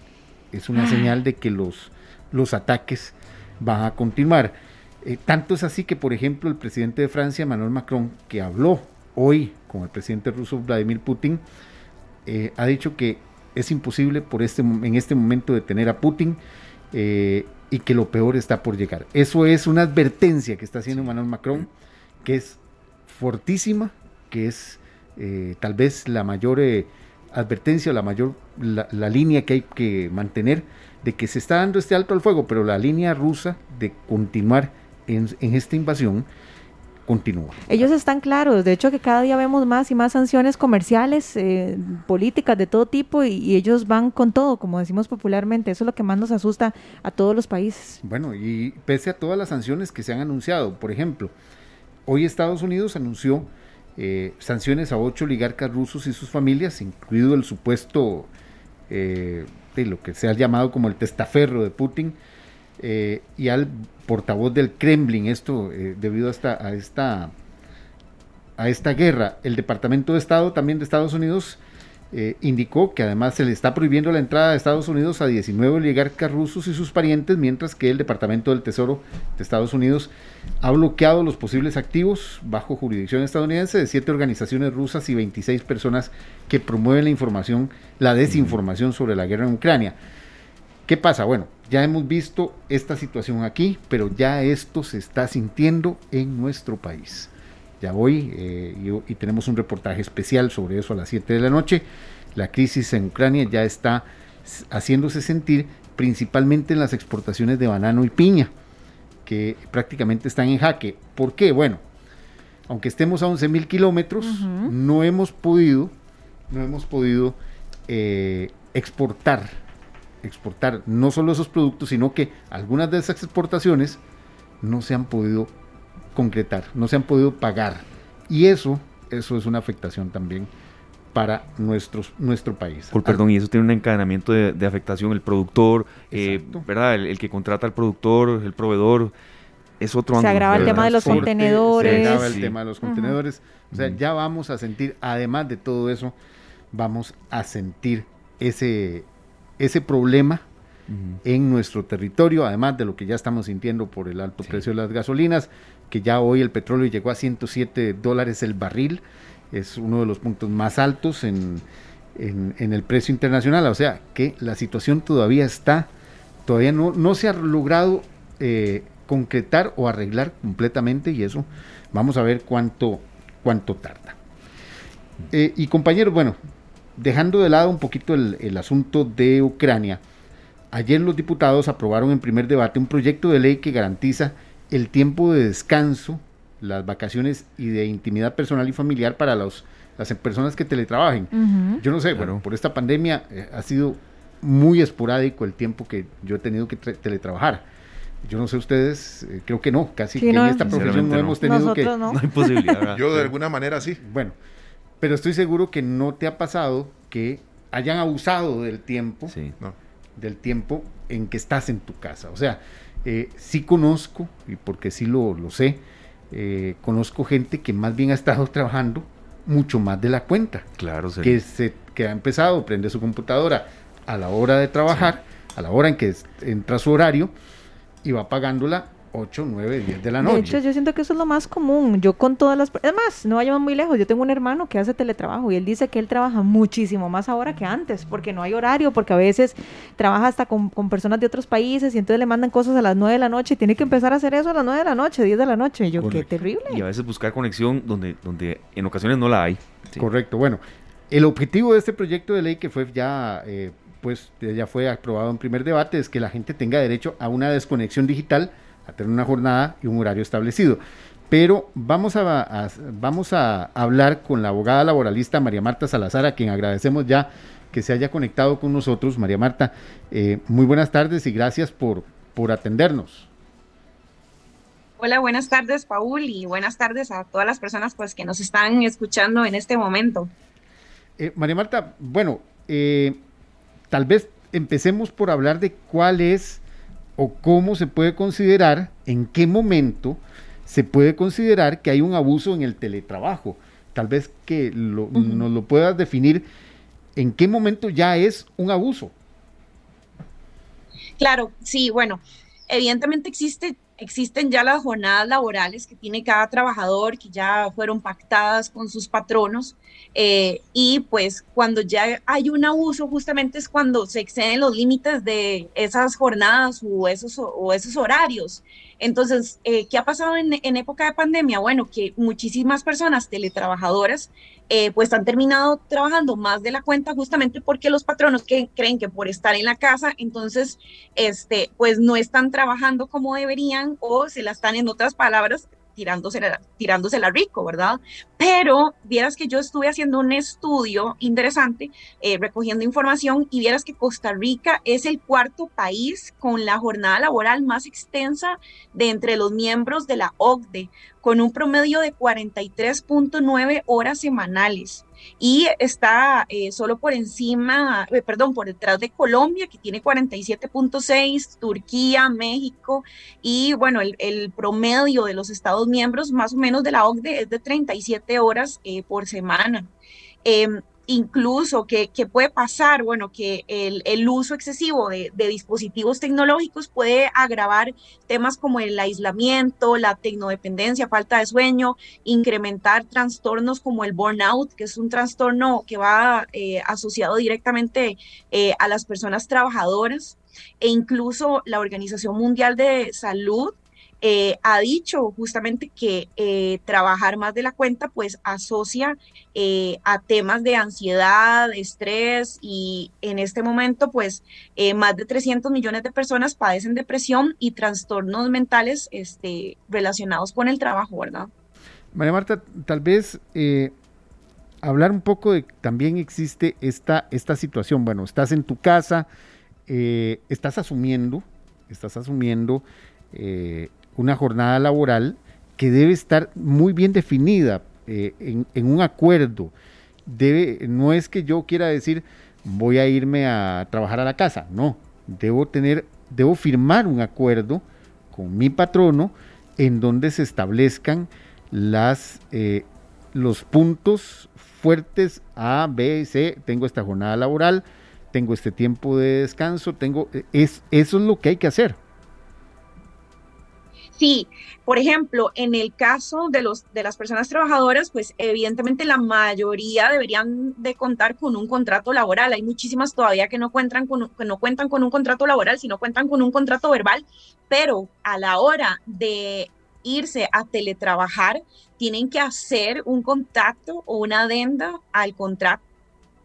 es una ah. señal de que los, los ataques van a continuar. Eh, tanto es así que, por ejemplo, el presidente de Francia, Emmanuel Macron, que habló hoy con el presidente ruso Vladimir Putin, eh, ha dicho que es imposible por este, en este momento detener a Putin y que lo peor está por llegar. Eso es una advertencia que está haciendo Emmanuel Macron, que es fortísima, que es eh, tal vez la mayor eh, advertencia, la mayor la, línea que hay que mantener de que se está dando este alto al fuego, pero la línea rusa de continuar en, en esta invasión continúa. Ellos están claros, de hecho que cada día vemos más y más sanciones comerciales, eh, políticas de todo tipo y, ellos van con todo, como decimos popularmente, eso es lo que más nos asusta a todos los países. Bueno, y pese a todas las sanciones que se han anunciado, por ejemplo, hoy Estados Unidos anunció eh, sanciones a ocho oligarcas rusos y sus familias, incluido el supuesto, eh, de lo que se ha llamado como el testaferro de Putin, eh, y al portavoz del Kremlin, esto eh, debido a, esta, a esta guerra. El Departamento de Estado también de Estados Unidos eh, indicó que además se le está prohibiendo la entrada de Estados Unidos a 19 oligarcas rusos y sus parientes, mientras que el Departamento del Tesoro de Estados Unidos ha bloqueado los posibles activos bajo jurisdicción estadounidense de siete organizaciones rusas y 26 personas que promueven la información, la desinformación sobre la guerra en Ucrania. ¿Qué pasa? Bueno, ya hemos visto esta situación aquí, pero ya esto se está sintiendo en nuestro país. Ya hoy, eh, y, tenemos un reportaje especial sobre eso a las 7 de la noche, la crisis en Ucrania ya está haciéndose sentir principalmente en las exportaciones de banano y piña, que prácticamente están en jaque. ¿Por qué? Bueno, aunque estemos a 11 mil kilómetros, no hemos podido, no hemos podido eh, exportar exportar no solo esos productos, sino que algunas de esas exportaciones no se han podido concretar, no se han podido pagar. Y eso, eso es una afectación también para nuestros, nuestro país. Por, perdón, y eso tiene un encadenamiento de, afectación. El productor, eh, ¿verdad? El, que contrata al productor, el proveedor, es otro Se agrava el tema de los contenedores. Se agrava el tema de los contenedores. O sea, ya vamos a sentir, además de todo eso, vamos a sentir ese ese problema en nuestro territorio, además de lo que ya estamos sintiendo por el alto precio de las gasolinas, que ya hoy el petróleo llegó a 107 dólares el barril, es uno de los puntos más altos en, en, el precio internacional, o sea que la situación todavía está, todavía no, no se ha logrado eh, concretar o arreglar completamente y eso vamos a ver cuánto, cuánto tarda. Eh, y compañeros, bueno, dejando de lado un poquito el, asunto de Ucrania, ayer los diputados aprobaron en primer debate un proyecto de ley que garantiza el tiempo de descanso, las vacaciones y de intimidad personal y familiar para los, las personas que teletrabajen. Yo no sé, bueno, por esta pandemia eh, ha sido muy esporádico el tiempo que yo he tenido que teletrabajar. Yo no sé ustedes, eh, creo que no, casi que en esta profesión no, hemos tenido que... No. hay posibilidad. yo de alguna manera sí. Bueno, pero estoy seguro que no te ha pasado que hayan abusado del tiempo, del tiempo en que estás en tu casa. O sea, eh, sí conozco, y porque sí lo, lo sé, eh, conozco gente que más bien ha estado trabajando mucho más de la cuenta. Claro, que, se, que ha empezado, prende su computadora a la hora de trabajar, a la hora en que entra su horario, y va pagándola 8, 9, 10 de la noche. De hecho, yo siento que eso es lo más común. Yo con todas las... Además, no vayamos muy lejos. Yo tengo un hermano que hace teletrabajo y él dice que él trabaja muchísimo más ahora que antes, porque no hay horario, porque a veces trabaja hasta con, personas de otros países y entonces le mandan cosas a las 9 de la noche y tiene que empezar a hacer eso a las 9 de la noche, 10 de la noche. Y yo, qué terrible. Y a veces buscar conexión donde, donde en ocasiones no la hay. Correcto. Bueno, el objetivo de este proyecto de ley que fue ya... Eh, pues ya fue aprobado en primer debate, es que la gente tenga derecho a una desconexión digital a tener una jornada y un horario establecido. Pero vamos a, vamos a hablar con la abogada laboralista María Marta Salazar, a quien agradecemos ya que se haya conectado con nosotros. María Marta, eh, muy buenas tardes y gracias por, por atendernos. Hola, buenas tardes, Paul, y buenas tardes a todas las personas pues, que nos están escuchando en este momento. Eh, María Marta, bueno, eh, tal vez empecemos por hablar de cuál es o cómo se puede considerar, en qué momento se puede considerar que hay un abuso en el teletrabajo. Tal vez que nos lo puedas definir en qué momento ya es un abuso. Claro, sí, bueno, evidentemente existe existen ya las jornadas laborales que tiene cada trabajador, que ya fueron pactadas con sus patronos, eh, y pues cuando ya hay un abuso, justamente es cuando se exceden los límites de esas jornadas o esos, o esos horarios. Entonces, eh, ¿qué ha pasado en, en, época de pandemia? Bueno, que muchísimas personas teletrabajadoras eh, pues han terminado trabajando más de la cuenta justamente porque los patronos que creen que por estar en la casa, entonces, este, pues no están trabajando como deberían o se la están, en otras palabras, tirándosela, tirándosela rico, ¿verdad? Pero vieras que yo estuve haciendo un estudio interesante, eh, recogiendo información, y vieras que Costa Rica es el cuarto país con la jornada laboral más extensa de entre los miembros de la OCDE, con un promedio de 43.9 horas semanales y está eh, solo por encima, eh, perdón, por detrás de Colombia, que tiene 47.6, Turquía, México, y bueno, el, promedio de los Estados miembros más o menos de la OCDE es de 37 horas eh, por semana. Incluso que, puede pasar, bueno, que el, uso excesivo de, dispositivos tecnológicos puede agravar temas como el aislamiento, la tecnodependencia, falta de sueño, incrementar trastornos como el burnout, que es un trastorno que va eh, asociado directamente eh, a las personas trabajadoras e incluso la Organización Mundial de Salud eh, ha dicho justamente que eh, trabajar más de la cuenta pues asocia eh, a temas de ansiedad, estrés y en este momento pues más de 300 millones de personas padecen depresión y trastornos mentales este, relacionados con el trabajo, ¿verdad? María Marta, tal vez hablar un poco de también existe esta, esta situación, bueno, estás en tu casa, estás asumiendo, estás asumiendo una jornada laboral que debe estar muy bien definida eh, en, un acuerdo. Debe, no es que yo quiera decir voy a irme a trabajar a la casa, no, debo tener, debo firmar un acuerdo con mi patrono en donde se establezcan las, eh, los puntos fuertes A, B y C, tengo esta jornada laboral, tengo este tiempo de descanso, tengo, es, eso es lo que hay que hacer. Sí, por ejemplo, en el caso de, los, de las personas trabajadoras, pues evidentemente la mayoría deberían de contar con un contrato laboral. Hay muchísimas todavía que no, cuentan con, que no cuentan con un contrato laboral, sino cuentan con un contrato verbal, pero a la hora de irse a teletrabajar, tienen que hacer un contacto o una adenda al contrato.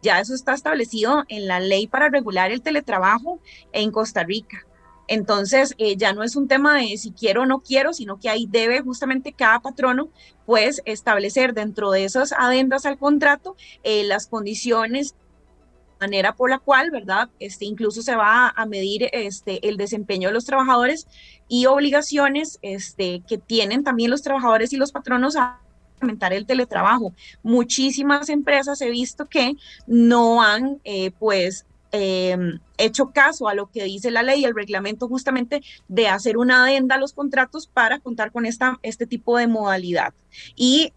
Ya eso está establecido en la ley para regular el teletrabajo en Costa Rica. Entonces, eh, ya no es un tema de si quiero o no quiero, sino que ahí debe justamente cada patrono, pues, establecer dentro de esas adendas al contrato eh, las condiciones manera por la cual, ¿verdad? Este, incluso se va a medir este, el desempeño de los trabajadores y obligaciones este, que tienen también los trabajadores y los patronos a implementar el teletrabajo. Muchísimas empresas he visto que no han, eh, pues, Em, hecho caso a lo que dice la ley, el reglamento justamente de hacer una adenda a los contratos para contar con esta, este tipo de modalidad. Y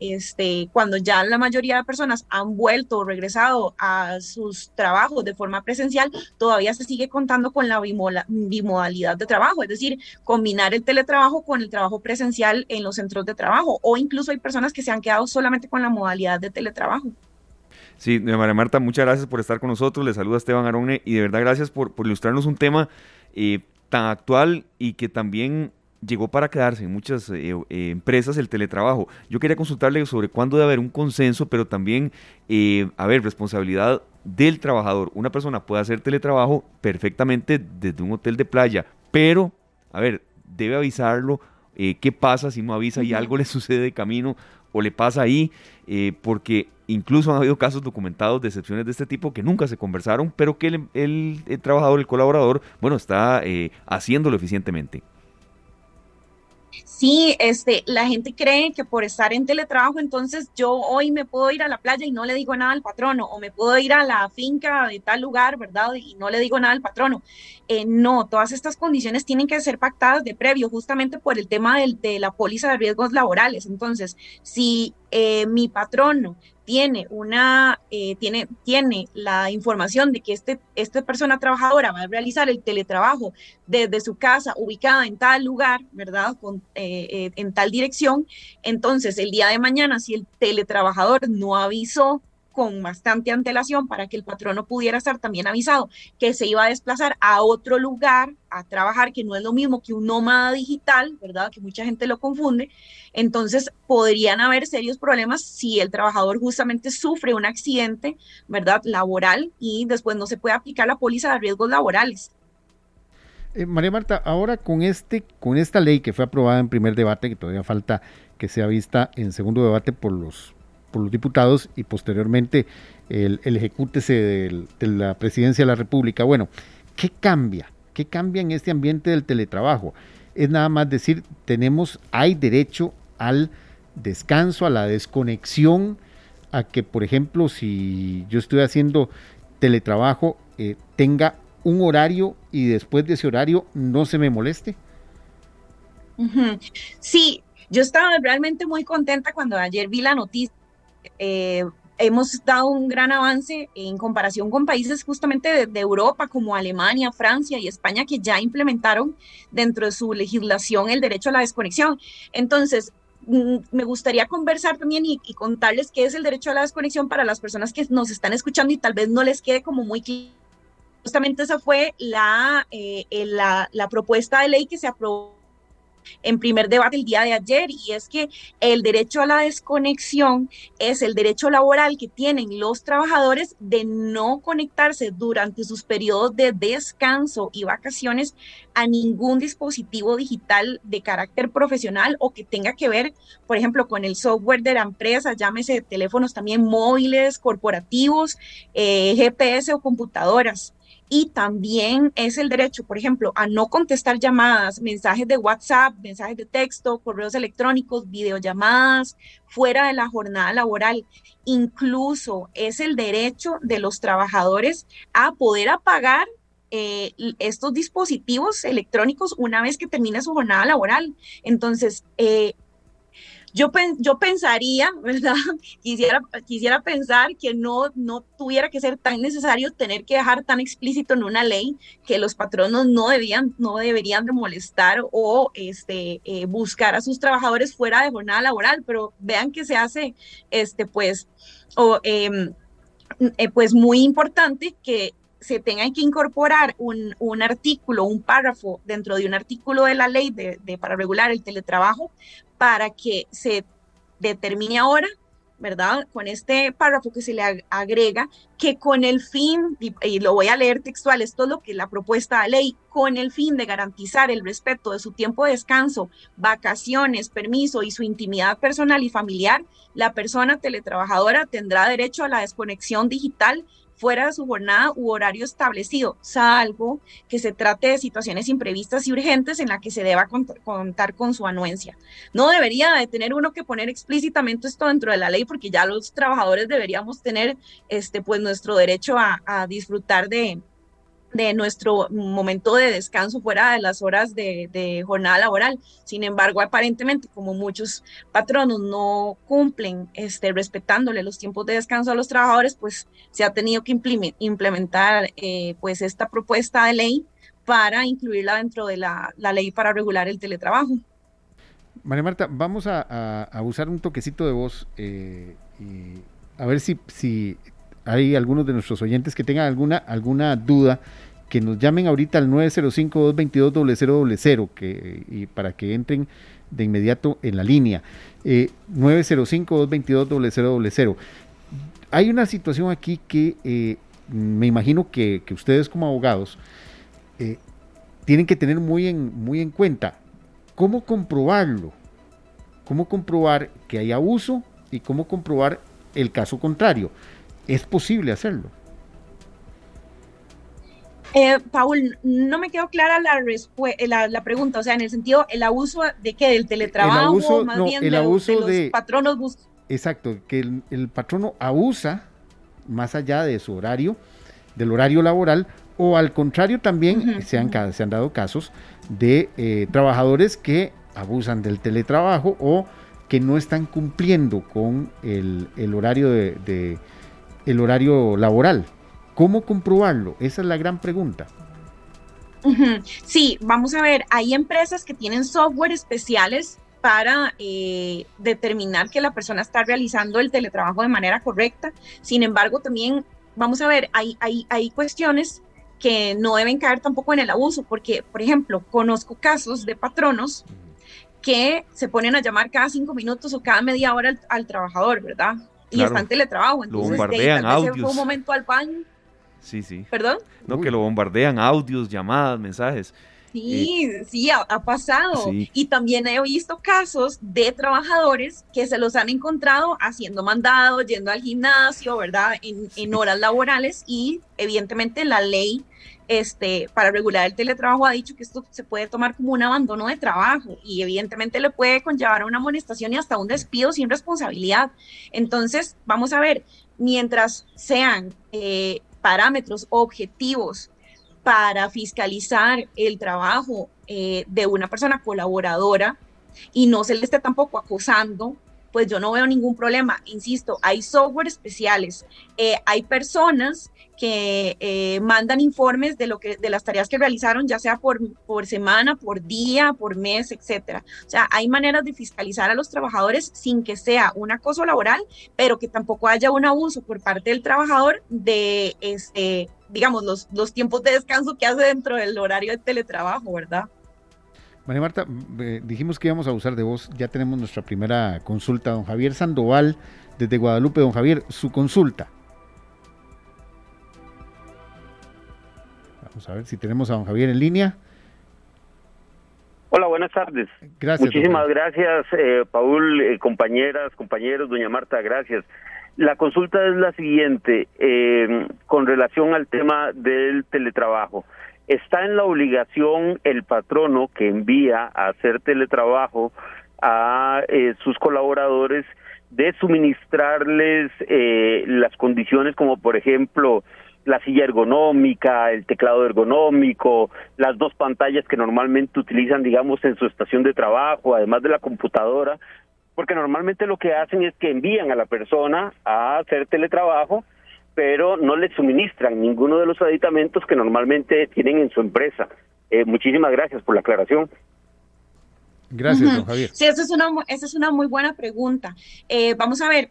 este, cuando ya la mayoría de personas han vuelto o regresado a sus trabajos de forma presencial, todavía se sigue contando con la bimodalidad de trabajo, es decir, combinar el teletrabajo con el trabajo presencial en los centros de trabajo, o incluso hay personas que se han quedado solamente con la modalidad de teletrabajo. Sí, María Marta, muchas gracias por estar con nosotros. Le saluda Esteban Arone y de verdad gracias por, ilustrarnos un tema eh, tan actual y que también llegó para quedarse en muchas eh, eh, empresas el teletrabajo. Yo quería consultarle sobre cuándo debe haber un consenso, pero también, a ver, responsabilidad del trabajador. Una persona puede hacer teletrabajo perfectamente desde un hotel de playa, pero, a ver, debe avisarlo. ¿Qué pasa si no avisa y algo le sucede de camino o le pasa ahí? porque Incluso han habido casos documentados de excepciones de este tipo que nunca se conversaron, pero que el, trabajador, el colaborador, bueno, está eh, haciéndolo eficientemente. Sí, este, la gente cree que por estar en teletrabajo, entonces yo hoy me puedo ir a la playa y no le digo nada al patrono, o me puedo ir a la finca de tal lugar, ¿verdad? Y no le digo nada al patrono. Eh, no, todas estas condiciones tienen que ser pactadas de previo, justamente por el tema de la póliza de riesgos laborales. Entonces, si eh, mi patrono tiene una, eh, tiene, tiene la información de que este, esta persona trabajadora va a realizar el teletrabajo desde su casa ubicada en tal lugar, ¿verdad? Con, eh, eh, en tal dirección, entonces el día de mañana, si el teletrabajador no avisó con bastante antelación para que el patrono pudiera estar también avisado que se iba a desplazar a otro lugar a trabajar, que no es lo mismo que un nómada digital, ¿verdad? Que mucha gente lo confunde. Entonces, podrían haber serios problemas si el trabajador justamente sufre un accidente, ¿verdad? Laboral y después no se puede aplicar la póliza de riesgos laborales. Eh, María Marta, ahora con este, con esta ley que fue aprobada en primer debate, que todavía falta que sea vista en segundo debate por los por los diputados y posteriormente el, el ejecútese de, la presidencia de la República. Bueno, ¿qué cambia? ¿Qué cambia en este ambiente del teletrabajo? Es nada más decir, tenemos, hay derecho al descanso, a la desconexión, a que, por ejemplo, si yo estoy haciendo teletrabajo, eh, tenga un horario y después de ese horario no se me moleste? Sí, yo estaba realmente muy contenta cuando ayer vi la noticia eh, hemos dado un gran avance en comparación con países justamente de, Europa como Alemania, Francia y España que ya implementaron dentro de su legislación el derecho a la desconexión. Entonces, mm, me gustaría conversar también y, contarles qué es el derecho a la desconexión para las personas que nos están escuchando y tal vez no les quede como muy claro. Justamente esa fue la, eh, la, la propuesta de ley que se aprobó en primer debate el día de ayer, y es que el derecho a la desconexión es el derecho laboral que tienen los trabajadores de no conectarse durante sus periodos de descanso y vacaciones a ningún dispositivo digital de carácter profesional o que tenga que ver, por ejemplo, con el software de la empresa, llámese teléfonos también móviles, corporativos, eh, GPS o computadoras y también es el derecho, por ejemplo, a no contestar llamadas, mensajes de WhatsApp, mensajes de texto, correos electrónicos, videollamadas fuera de la jornada laboral. Incluso es el derecho de los trabajadores a poder apagar eh, estos dispositivos electrónicos una vez que termine su jornada laboral. Entonces, eh, Yo, yo pensaría, ¿verdad? Quisiera, quisiera pensar que no, no tuviera que ser tan necesario tener que dejar tan explícito en una ley que los patronos no, debían, no deberían de molestar o este, eh, buscar a sus trabajadores fuera de jornada laboral, pero vean que se hace, este, pues, o, em, eh, pues muy importante que se tenga que incorporar un, un, artículo, un párrafo dentro de un artículo de la ley de, para regular el teletrabajo para que se determine ahora, ¿verdad? Con este párrafo que se le agrega, que con el fin, y, y, lo voy a leer textual, esto es lo que la propuesta de ley, con el fin de garantizar el respeto de su tiempo de descanso, vacaciones, permiso y su intimidad personal y familiar, la persona teletrabajadora tendrá derecho a la desconexión digital fuera de su jornada u horario establecido, salvo que se trate de situaciones imprevistas y urgentes en las que se deba contar con su anuencia. No debería de tener uno que poner explícitamente esto dentro de la ley porque ya los trabajadores deberíamos tener este, pues, nuestro derecho a, a disfrutar de, de nuestro momento de descanso fuera de las horas de, jornada laboral. Sin embargo, aparentemente, como muchos patronos no cumplen este, respetándole los tiempos de descanso a los trabajadores, pues se ha tenido que implementar eh, pues esta propuesta de ley para incluirla dentro de la, ley para regular el teletrabajo. María Marta, vamos a, usar un toquecito de voz eh, a ver si hay algunos de nuestros oyentes que tengan alguna, alguna duda, que nos llamen ahorita al 905-222-0000 que, y para que entren de inmediato en la línea. Eh, 905-222-0000. Hay una situación aquí que eh, me imagino que, que, ustedes como abogados eh, tienen que tener muy en, muy en cuenta. ¿Cómo comprobarlo? ¿Cómo comprobar que hay abuso y cómo comprobar el caso contrario? Es posible hacerlo. Eh, Paul, no me quedó clara la, eh, la, la, pregunta, o sea, en el sentido, el abuso de que del teletrabajo, el abuso, más bien el abuso de, los patronos. Exacto, que el, el, patrono abusa más allá de su horario, del horario laboral, o al contrario también se, han, se han dado casos de eh, trabajadores que abusan del teletrabajo o que no están cumpliendo con el, el horario de el horario laboral. ¿Cómo comprobarlo? Esa es la gran pregunta. Sí, vamos a ver, hay empresas que tienen software especiales para eh, determinar que la persona está realizando el teletrabajo de manera correcta. Sin embargo, también vamos a ver, hay, hay, hay cuestiones que no deben caer tampoco en el abuso, porque, por ejemplo, conozco casos de patronos que se ponen a llamar cada cinco minutos o cada media hora al, al trabajador, ¿verdad? Y está en teletrabajo. Entonces, lo bombardean audios. Fue un momento al baño. Sí, sí. ¿Perdón? No, que lo bombardean audios, llamadas, mensajes. Sí, eh, sí, ha, pasado. Y también he visto casos de trabajadores que se los han encontrado haciendo mandados, yendo al gimnasio, ¿verdad? En, en horas laborales y evidentemente la ley este, para regular el teletrabajo ha dicho que esto se puede tomar como un abandono de trabajo y evidentemente le puede conllevar a una amonestación y hasta un despido sin responsabilidad. Entonces, vamos a ver, mientras sean eh, parámetros objetivos para fiscalizar el trabajo eh, de una persona colaboradora y no se le esté tampoco acosando, pues yo no veo ningún problema. Insisto, hay software especiales, eh, hay personas que eh, mandan informes de lo que de las tareas que realizaron, ya sea por, por semana, por día, por mes, etcétera. O sea, hay maneras de fiscalizar a los trabajadores sin que sea un acoso laboral, pero que tampoco haya un abuso por parte del trabajador de este, digamos, los, los tiempos de descanso que hace dentro del horario de teletrabajo, ¿verdad? María Marta, eh, dijimos que íbamos a usar de voz, ya tenemos nuestra primera consulta, don Javier Sandoval, desde Guadalupe. Don Javier, su consulta. Vamos a ver si tenemos a don Javier en línea. Hola, buenas tardes. Gracias. Muchísimas gracias, eh, Paul, eh, compañeras, compañeros, doña Marta, gracias. La consulta es la siguiente, eh, con relación al tema del teletrabajo. Está en la obligación el patrono que envía a hacer teletrabajo a sus colaboradores de suministrarles las condiciones como, por ejemplo, la silla ergonómica, el teclado ergonómico, las dos pantallas que normalmente utilizan, digamos, en su estación de trabajo, además de la computadora, porque normalmente lo que hacen es que envían a la persona a hacer teletrabajo, pero no le suministran ninguno de los aditamentos que normalmente tienen en su empresa. Eh, muchísimas gracias por la aclaración. Gracias, don Javier. Sí, esa es una, esa es una muy buena pregunta. Eh, vamos a ver,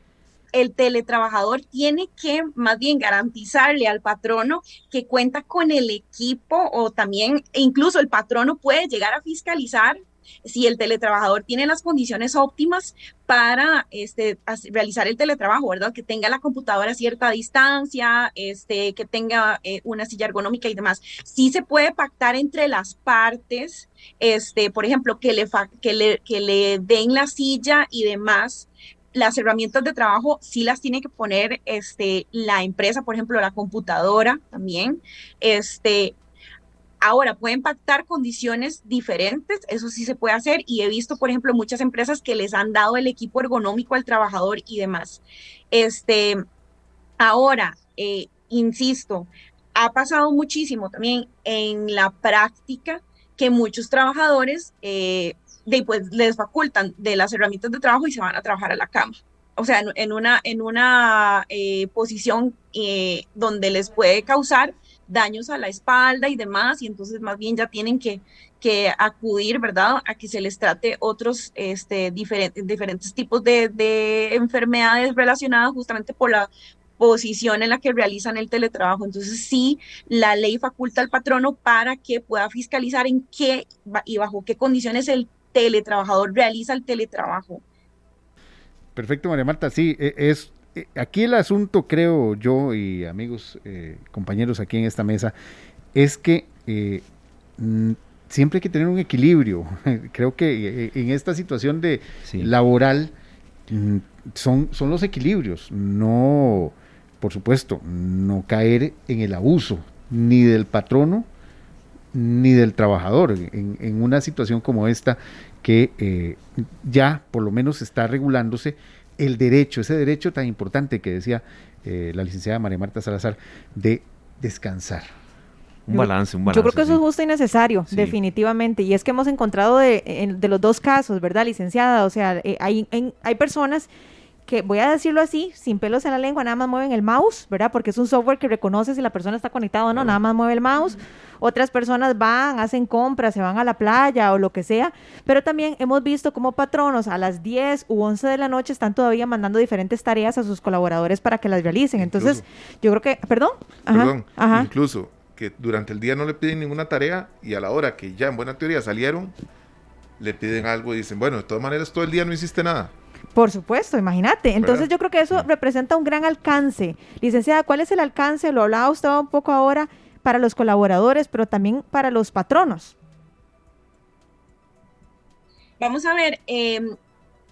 el teletrabajador tiene que más bien garantizarle al patrono que cuenta con el equipo o también incluso el patrono puede llegar a fiscalizar si el teletrabajador tiene las condiciones óptimas para este, realizar el teletrabajo, ¿verdad? Que tenga la computadora a cierta distancia, este, que tenga eh, una silla ergonómica y demás. Sí se puede pactar entre las partes, este, por ejemplo, que le, que le, que le den la silla y demás, las herramientas de trabajo sí las tiene que poner este, la empresa, por ejemplo, la computadora también. Este, ahora, pueden pactar condiciones diferentes, eso sí se puede hacer y he visto, por ejemplo, muchas empresas que les han dado el equipo ergonómico al trabajador y demás. Este, ahora, eh, insisto, ha pasado muchísimo también en la práctica que muchos trabajadores eh, pues, les facultan de las herramientas de trabajo y se van a trabajar a la cama. O sea, en, una, en una eh, posición eh, donde les puede causar daños a la espalda y demás, y entonces más bien ya tienen que, que acudir, ¿verdad?, a que se les trate otros este, diferentes, diferentes tipos de, de enfermedades relacionadas justamente por la posición en la que realizan el teletrabajo. Entonces, sí, la ley faculta al patrono para que pueda fiscalizar en qué y bajo qué condiciones el teletrabajador realiza el teletrabajo. Perfecto, María Marta. Sí, e, es aquí el asunto, creo yo y amigos, eh, compañeros aquí en esta mesa, es que eh, siempre hay que tener un equilibrio. creo que eh, en esta situación de laboral son, son los equilibrios, no, por supuesto, no caer en el abuso ni del patrono ni del trabajador. En, una situación como esta que eh, ya por lo menos está regulándose el derecho, ese derecho tan importante que decía eh, la licenciada María Marta Salazar de descansar. Un balance, un balance. Yo creo que eso es justo y necesario, definitivamente. Y es que hemos encontrado de, de, los dos casos, ¿verdad, licenciada? O sea, eh, hay, hay personas que voy a decirlo así, sin pelos en la lengua, nada más mueven el mouse, ¿verdad? Porque es un software que reconoce si la persona está conectada o no, nada más mueve el mouse. Otras personas van, hacen compras, se van a la playa o lo que sea, pero también hemos visto como patronos a las 10 u 11 de la noche están todavía mandando diferentes tareas a sus colaboradores para que las realicen. Entonces, yo creo que, perdón, perdón, incluso que durante el día no le piden ninguna tarea y a la hora que ya en buena teoría salieron, le piden algo y dicen, bueno, de todas maneras todo el día no hiciste nada. Por supuesto, imagínate. Entonces yo creo que eso representa un gran alcance. Licenciada, ¿cuál es el alcance? Lo hablaba usted un poco ahora para los colaboradores, pero también para los patronos. Vamos a ver, em,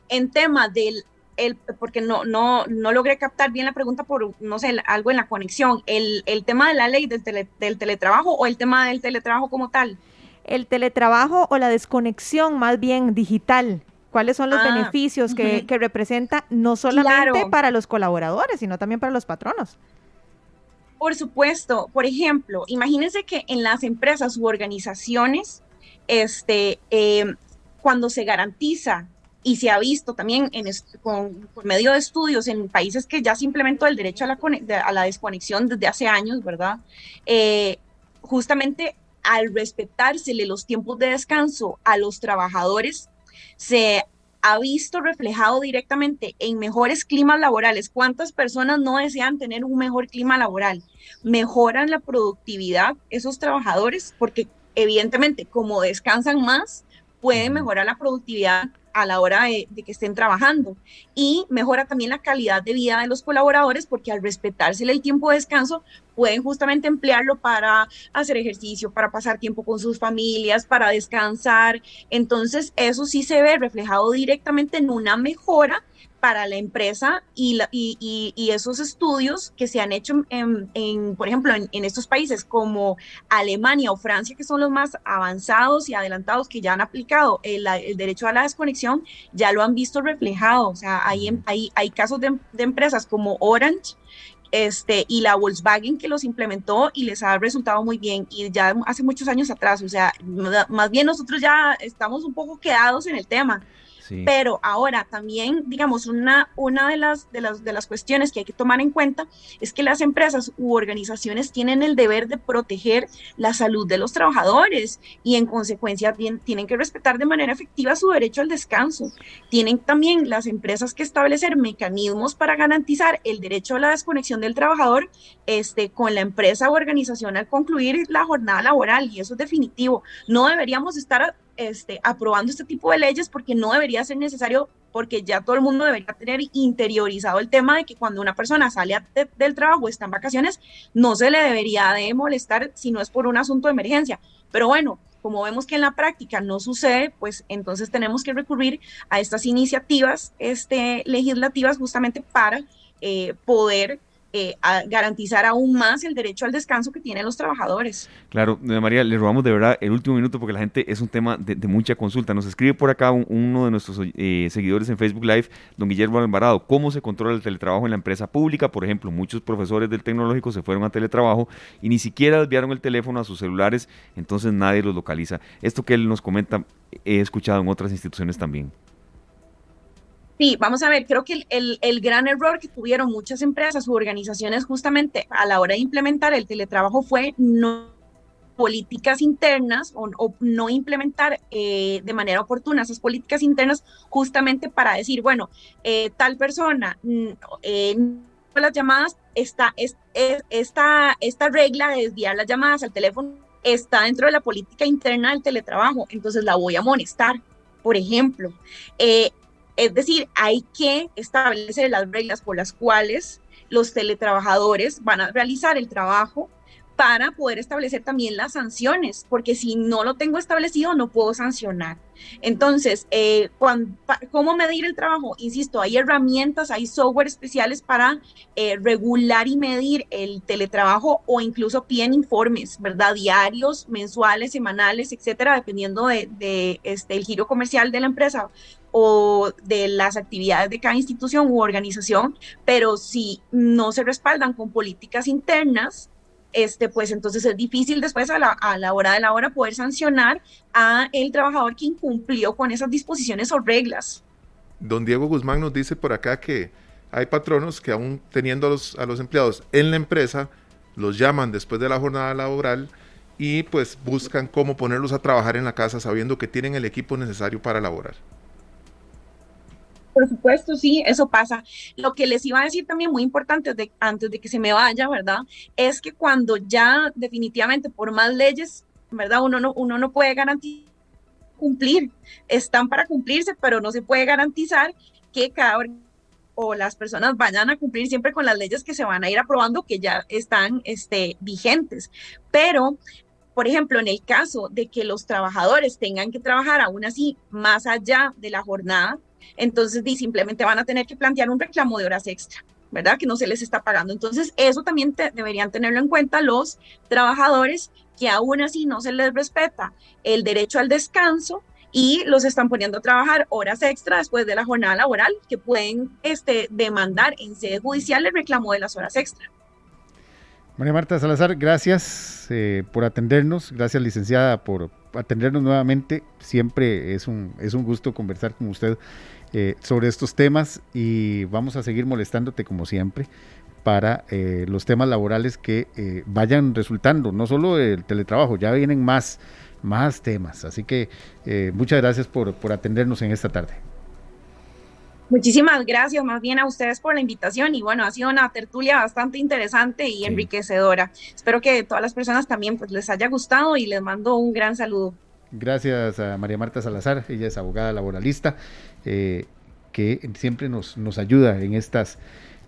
en tema del, el, porque no, no, no logré captar bien la pregunta por, no sé, algo en la conexión, el, el tema de la ley del, del teletrabajo o el tema del teletrabajo como tal. El teletrabajo o la desconexión más bien digital cuáles son los ah, beneficios que, representa no solamente para los colaboradores, sino también para los patronos. Por supuesto, por ejemplo, imagínense que en las empresas u organizaciones, este, em, cuando se garantiza y se ha visto también en con, por medio de estudios en países que ya se implementó el derecho a la, a la desconexión desde hace años, ¿verdad? Eh, justamente al respetársele los tiempos de descanso a los trabajadores, se ha visto reflejado directamente en mejores climas laborales. ¿Cuántas personas no desean tener un mejor clima laboral? Mejoran la productividad esos trabajadores porque evidentemente como descansan más, pueden mejorar la productividad a la hora de, que estén trabajando. Y mejora también la calidad de vida de los colaboradores porque al respetársele el tiempo de descanso, pueden justamente emplearlo para hacer ejercicio, para pasar tiempo con sus familias, para descansar. Entonces, eso sí se ve reflejado directamente en una mejora para la empresa y, y, esos estudios que se han hecho, en, por ejemplo, en, estos países como Alemania o Francia, que son los más avanzados y adelantados que ya han aplicado el, derecho a la desconexión, ya lo han visto reflejado. O sea, hay, hay, hay casos de, empresas como Orange, este, y la Volkswagen que los implementó y les ha resultado muy bien y ya hace muchos años atrás, o sea, más bien nosotros ya estamos un poco quedados en el tema, Pero ahora también, digamos, una, una de, las, de, las, de las cuestiones que hay que tomar en cuenta es que las empresas u organizaciones tienen el deber de proteger la salud de los trabajadores y en consecuencia tienen que respetar de manera efectiva su derecho al descanso. Tienen también las empresas que establecer mecanismos para garantizar el derecho a la desconexión del trabajador este, con la empresa o organización al concluir la jornada laboral y eso es definitivo. No deberíamos estar este, aprobando este tipo de leyes porque no debería ser necesario, porque ya todo el mundo debería tener interiorizado el tema de que cuando una persona sale del trabajo está en vacaciones, no se le debería de molestar si no es por un asunto de emergencia. Pero bueno, como vemos que en la práctica no sucede, pues entonces tenemos que recurrir a estas iniciativas este, legislativas justamente para eh, poder eh, a garantizar aún más el derecho al descanso que tienen los trabajadores. Claro, María, le robamos de verdad el último minuto porque la gente es un tema de, mucha consulta. Nos escribe por acá uno de nuestros eh, seguidores en Facebook Live, don Guillermo Alvarado, ¿cómo se controla el teletrabajo en la empresa pública? Por ejemplo, muchos profesores del tecnológico se fueron a teletrabajo y ni siquiera desviaron el teléfono a sus celulares, entonces nadie los localiza. Esto que él nos comenta, he escuchado en otras instituciones también. Sí, vamos a ver, creo que el, el, gran error que tuvieron muchas empresas u organizaciones justamente a la hora de implementar el teletrabajo fue no políticas internas o, no implementar eh, de manera oportuna esas políticas internas justamente para decir, bueno, eh, tal persona, mm, eh, las llamadas, está, es, esta, esta regla de desviar las llamadas al teléfono está dentro de la política interna del teletrabajo, entonces la voy a amonestar, por ejemplo. Eh, es decir, hay que establecer las reglas por las cuales los teletrabajadores van a realizar el trabajo para poder establecer también las sanciones, porque si no lo tengo establecido no puedo sancionar. Entonces, eh, ¿cómo medir el trabajo? Insisto, hay herramientas, hay software especiales para eh, regular y medir el teletrabajo o incluso piden informes, ¿verdad? Diarios, mensuales, semanales, etcétera, dependiendo de, este, el giro comercial de la empresa o de las actividades de cada institución u organización, pero si no se respaldan con políticas internas, este, pues entonces es difícil después a la, a la hora de la hora poder sancionar a el trabajador que incumplió con esas disposiciones o reglas. Don Diego Guzmán nos dice por acá que hay patronos que aún teniendo a los, a los empleados en la empresa, los llaman después de la jornada laboral y pues buscan cómo ponerlos a trabajar en la casa sabiendo que tienen el equipo necesario para laborar. Por supuesto, sí, eso pasa. Lo que les iba a decir también muy importante antes de que se me vaya, ¿verdad? Es que cuando ya definitivamente por más leyes, ¿verdad? Uno no, uno no puede garantizar cumplir. Están para cumplirse, pero no se puede garantizar que cada o las personas vayan a cumplir siempre con las leyes que se van a ir aprobando que ya están este, vigentes. Pero por ejemplo, en el caso de que los trabajadores tengan que trabajar aún así más allá de la jornada, entonces simplemente van a tener que plantear un reclamo de horas extra. ¿verdad? Que no se les está pagando. Entonces, eso también deberían tenerlo en cuenta los trabajadores que aún así no se les respeta el derecho al descanso y los están poniendo a trabajar horas extra después de la jornada laboral que pueden este, demandar en sede judicial el reclamo de las horas extra. María Marta Salazar, gracias eh, por atendernos, gracias licenciada por atendernos nuevamente. Siempre es un, es un gusto conversar con usted eh, sobre estos temas y vamos a seguir molestándote como siempre para eh, los temas laborales que vayan resultando, no solo el teletrabajo, ya vienen más, más temas. Así que muchas gracias por, por atendernos en esta tarde. Muchísimas gracias más bien a ustedes por la invitación y bueno, ha sido una tertulia bastante interesante y enriquecedora. Espero que todas las personas también pues les haya gustado y les mando un gran saludo. Gracias a María Marta Salazar, ella es abogada laboralista, eh, que siempre nos, nos ayuda en estas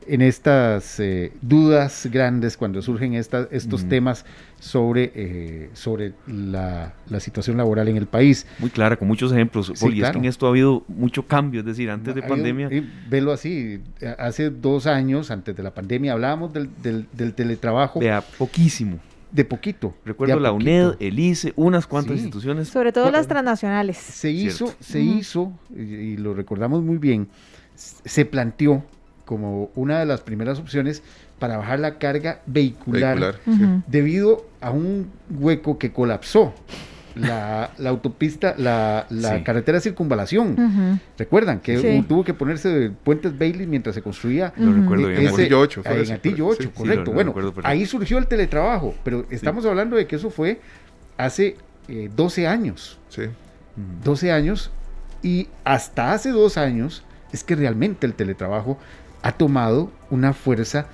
en estas eh, dudas grandes cuando surgen estos temas sobre, eh, sobre la, situación laboral en el país. Muy clara, con muchos ejemplos. y es que en esto ha habido mucho cambio, es decir, antes de pandemia. velo así, hace dos años, antes de la pandemia, hablábamos del, del, teletrabajo. De a poquísimo. De poquito. Recuerdo la UNED, el ICE, unas cuantas instituciones. Sobre todo las transnacionales. Se hizo, se hizo, y lo recordamos muy bien, se planteó como una de las primeras opciones para bajar la carga vehicular, debido a un hueco que colapsó la, la autopista, la, la Sí. carretera de circunvalación. Recuerdan que Sí. tuvo que ponerse de puentes Bailey mientras se construía Lo recuerdo bien. ese- Atillo 8 fue ah, en Atillo pero- 8, sí, sí, correcto. lo- lo bueno, ahí surgió el teletrabajo, pero estamos hablando de que eso fue hace eh, 12 años. Sí. 12 años y hasta hace dos años es que realmente el teletrabajo ha tomado una fuerza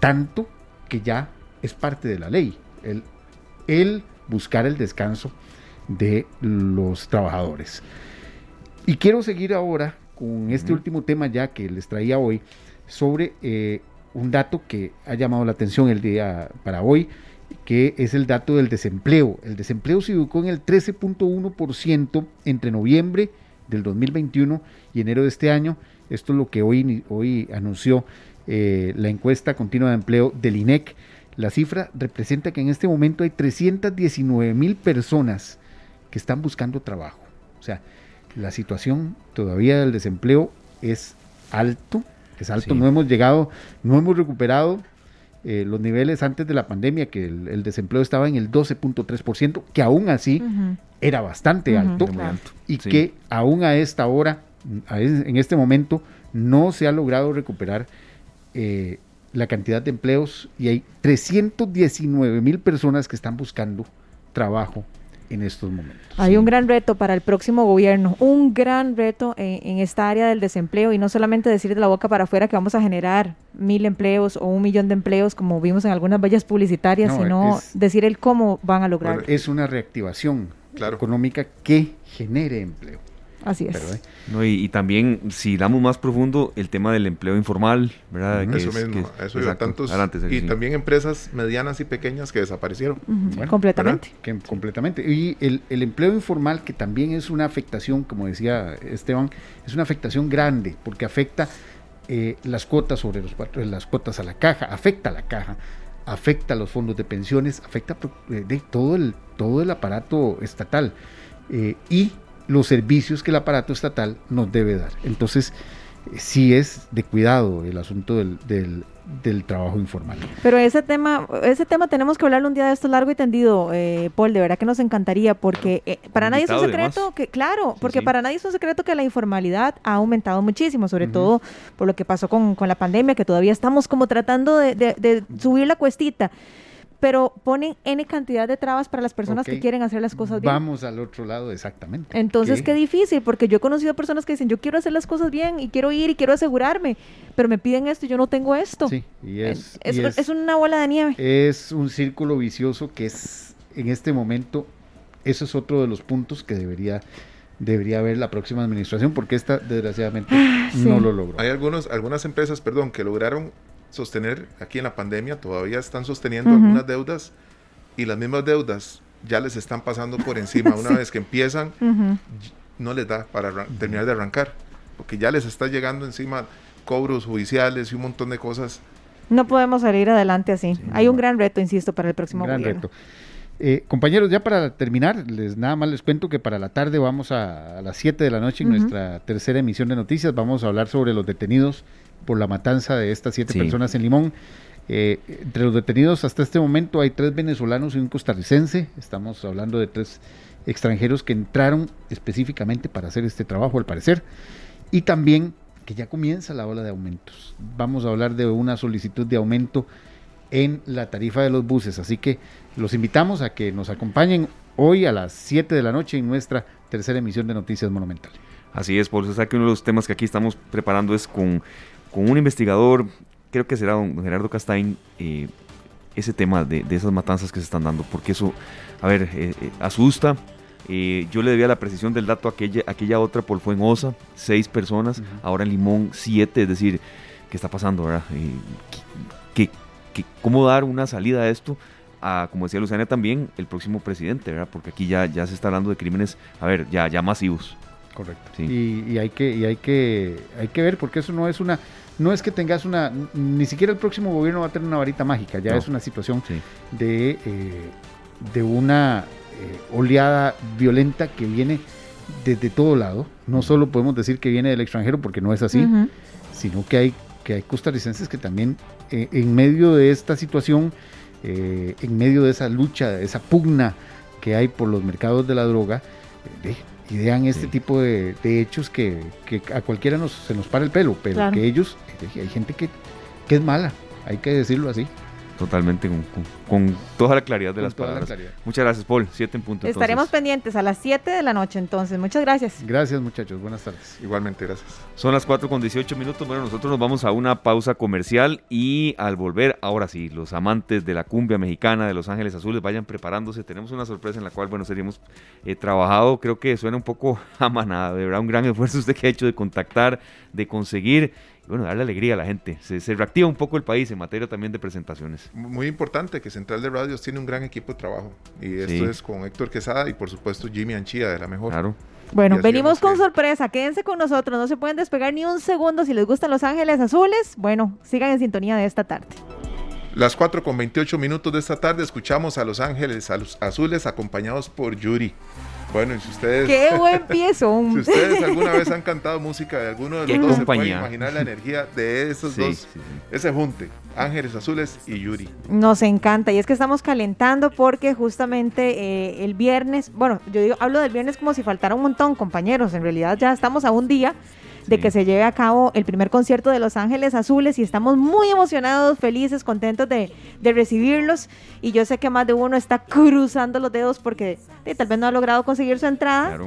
tanto que ya es parte de la ley. El, el buscar el descanso de los trabajadores. Y quiero seguir ahora con este último tema ya que les traía hoy sobre eh, un dato que ha llamado la atención el día para hoy, que es el dato del desempleo. El desempleo se ubicó en el 13.1% entre noviembre del 2021 y enero de este año. Esto es lo que hoy, hoy anunció eh, la encuesta continua de empleo del INEC. La cifra representa que en este momento hay 319 mil personas que están buscando trabajo. O sea, la situación todavía del desempleo es alto, es alto, Sí. no hemos llegado, no hemos recuperado eh, los niveles antes de la pandemia, que el, el desempleo estaba en el 12.3%, que aún así era bastante alto claro. y Sí. que aún a esta hora, en este momento, no se ha logrado recuperar eh, la cantidad de empleos y hay 319 mil personas que están buscando trabajo en estos momentos. Hay un gran reto para el próximo gobierno, un gran reto en, en esta área del desempleo y no solamente decir de la boca para afuera que vamos a generar mil empleos o un millón de empleos como vimos en algunas vallas publicitarias, No, sino es- decir el cómo van a lograr. Es una reactivación Claro. económica que genere empleo. Así es. Pero, eh, No, y, y también, si damos más profundo, el tema del empleo informal, ¿verdad? Eso es- mismo, es- eso iba, exacto. tantos Adelante, Sergio, y sí. también empresas medianas y pequeñas que desaparecieron. Bueno, completamente. que- completamente. Y el, el empleo informal, que también es una afectación, como decía Esteban, es una afectación grande, porque afecta eh, las cuotas sobre los las cuotas a la caja, afecta a la caja, afecta a los fondos de pensiones, afecta eh, de todo el, todo el aparato estatal eh, y los servicios que el aparato estatal nos debe dar. Entonces, eh, sí es de cuidado el asunto del, del- del trabajo informal. Pero ese tema, ese tema tenemos que hablarlo un día de esto largo y tendido, eh, Paul, de verdad que nos encantaría, porque eh, para nadie es un secreto que, claro, Sí, porque sí. para nadie es un secreto que la informalidad ha aumentado muchísimo, sobre todo por lo que pasó con, con la pandemia, que todavía estamos como tratando de, de- de subir la cuestita. Pero ponen N cantidad de trabas para las personas que quieren hacer las cosas bien. Vamos al otro lado, exactamente. Entonces, qué difícil, porque yo he conocido personas que dicen, yo quiero hacer las cosas bien y quiero ir y quiero asegurarme, pero me piden esto y yo no tengo esto. Sí, y es, es, y es- es una bola de nieve. es un círculo vicioso que es en este momento, eso es otro de los puntos que debería, debería haber la próxima administración, porque esta desgraciadamente sí. no lo logró. Hay algunos, algunas empresas, perdón, que lograron sostener aquí en la pandemia, todavía están sosteniendo algunas deudas y las mismas deudas ya les están pasando por encima. Una Sí. vez que empiezan, no les da para terminar de arrancar, porque ya les está llegando encima cobros judiciales y un montón de cosas. No podemos salir adelante así. Hay un gran reto, insisto, para el Un próximo gran gobierno. reto. Eh, compañeros, ya para terminar, les nada más les cuento que para la tarde vamos a, a las 7 de la noche en nuestra tercera emisión de noticias. Vamos a hablar sobre los detenidos por la matanza de estas siete Sí. personas en Limón. Eh, entre los detenidos hasta este momento hay tres venezolanos y un costarricense. Estamos hablando de tres extranjeros que entraron específicamente para hacer este trabajo, al parecer. Y también que ya comienza la ola de aumentos. Vamos a hablar de una solicitud de aumento en la tarifa de los buses. Así que los invitamos a que nos acompañen hoy a las 7 de la noche en nuestra tercera emisión de Noticias Monumental. Así es, por eso sabe que uno de los temas que aquí estamos preparando es con, con un investigador, creo que será don Gerardo Castain, eh, ese tema de, de esas matanzas que se están dando, porque eso, a ver, eh, eh, asusta. Yo le debía la precisión del dato a aquella, aquella otra por fue en Osa, seis personas, ahora en Limón, siete, es decir, ¿qué está pasando, verdad? Eh, ¿qué- qué- qué- ¿Cómo dar una salida a esto? A, como decía Luciana también, el próximo presidente, ¿verdad? Porque aquí ya, ya se está hablando de crímenes, a ver, ya, ya masivos. Correcto. Sí. Y, y hay que y hay que hay que ver porque eso no es una no es que tengas una ni siquiera el próximo gobierno va a tener una varita mágica, ya No. es una situación Sí. de eh, de una eh, oleada violenta que viene desde todo lado. No solo podemos decir que viene del extranjero porque no es así, sino que hay, que hay costarricenses que también eh, en medio de esta situación, eh, en medio de esa lucha, de esa pugna que hay por los mercados de la droga, eh, idean este tipo de, hechos que, a cualquiera nos, se nos para el pelo, pero que ellos, hay gente que, que es mala, hay que decirlo así totalmente con, toda la claridad de las palabras. Muchas gracias, Paul. Siete en punto. Estaremos pendientes a las 7 de la noche entonces. Muchas gracias. Gracias, muchachos. Buenas tardes. Igualmente, gracias. Son las 4 con 18 minutos. Bueno, nosotros nos vamos a una pausa comercial y al volver, ahora sí, los amantes de la cumbia mexicana de Los Ángeles Azules vayan preparándose. Tenemos una sorpresa en la cual, bueno, seríamos eh, trabajado. Creo que suena un poco a manada, de verdad, un gran esfuerzo usted que ha hecho de contactar, de conseguir bueno, darle alegría a la gente. Se, reactiva un poco el país en materia también de presentaciones. Muy importante que Central de Radios tiene un gran equipo de trabajo. Y esto es con Héctor Quesada y por supuesto Jimmy Anchía de la mejor. Claro. Bueno, venimos con sorpresa. Quédense con nosotros. No se pueden despegar ni un segundo. Si les gustan Los Ángeles Azules, bueno, sigan en sintonía de esta tarde. Las 4 con 28 minutos de esta tarde escuchamos a Los Ángeles Azules acompañados por Yuri. Bueno, y si ustedes. ¡Qué buen piezo! si ustedes alguna vez han cantado música de alguno de los dos, se pueden imaginar la energía de esos dos, ese junte, Ángeles Azules y Yuri. Nos encanta, y es que estamos calentando porque justamente eh, el viernes, bueno, yo digo, hablo del viernes como si faltara un montón, compañeros, en realidad ya estamos a un día de que se lleve a cabo el primer concierto de Los Ángeles Azules y estamos muy emocionados, felices, contentos de, recibirlos. Y yo sé que más de uno está cruzando los dedos porque tal vez no ha logrado conseguir su entrada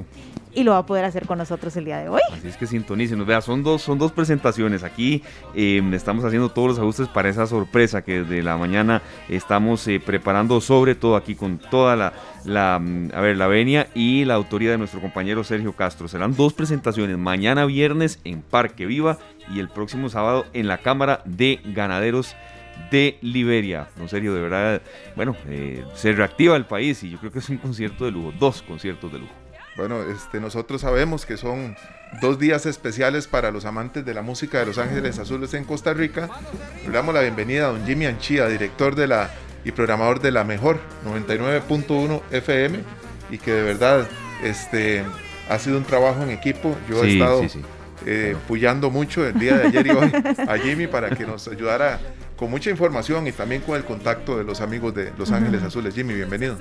y lo va a poder hacer con nosotros el día de hoy. Así es que sintonícenos. Vea, son dos, son dos presentaciones. Aquí em, estamos haciendo todos los ajustes para esa sorpresa que desde la mañana estamos eh, preparando, sobre todo aquí con toda la, mm, a ver, la venia y la autoría de nuestro compañero Sergio Castro. Serán dos presentaciones, mañana viernes en Parque Viva y el próximo sábado en la Cámara de Ganaderos de Liberia. No serio, de verdad, bueno, eh, se reactiva el país y yo creo que es un concierto de lujo, dos conciertos de lujo. Bueno, este, nosotros sabemos que son dos días especiales para los amantes de la música de Los Ángeles Azules en Costa Rica. Le damos la bienvenida a don Jimmy Anchía, director de la y programador de la mejor 99.1 FM y que de verdad este, ha sido un trabajo en equipo. Yo he estado eh, puyando mucho el día de ayer y hoy a Jimmy para que nos ayudara con mucha información y también con el contacto de los amigos de Los Ángeles Azules. Jimmy, bienvenido.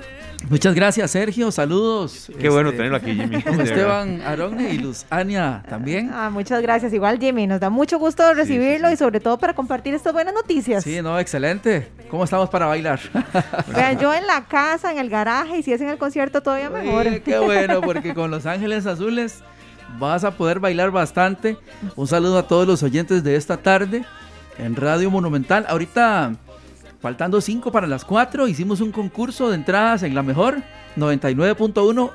Muchas gracias, Sergio. Saludos. Qué bueno este, tenerlo aquí, Jimmy. Esteban Aronne y Luz Ania también. Ah, muchas gracias. Igual, Jimmy. Nos da mucho gusto recibirlo y sobre todo para compartir estas buenas noticias. Sí, no, excelente. ¿Cómo estamos para bailar? Vean, yo en la casa, en el garaje y si es en el concierto todavía mejor. qué bueno, porque con Los Ángeles Azules vas a poder bailar bastante. Un saludo a todos los oyentes de esta tarde en Radio Monumental. Ahorita, faltando 5 para las 4, hicimos un concurso de entradas en la mejor, 99.1.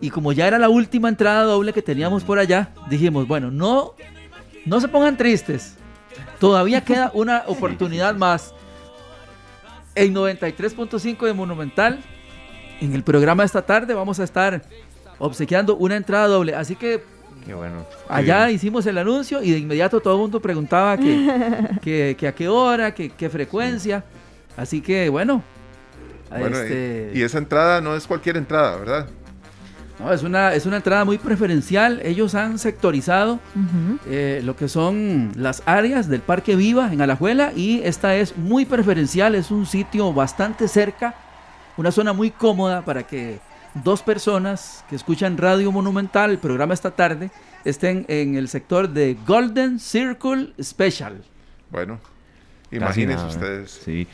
Y como ya era la última entrada doble que teníamos por allá, dijimos, bueno, no, no se pongan tristes. Todavía queda una oportunidad más. En 93.5 de Monumental, en el programa de esta tarde, vamos a estar obsequiando una entrada doble. Así que bueno. Allá hicimos el anuncio y de inmediato todo el mundo preguntaba que, a qué hora, que, qué frecuencia. Así que bueno. Este y, esa entrada no es cualquier entrada, ¿verdad? No, es una, es una entrada muy preferencial. Ellos han sectorizado eh, lo que son las áreas del Parque Viva en Alajuela y esta es muy preferencial. Es un sitio bastante cerca, una zona muy cómoda para que dos personas que escuchan Radio Monumental, el programa esta tarde, estén en el sector de Golden Circle Special. Bueno, imagínense ustedes. Sí.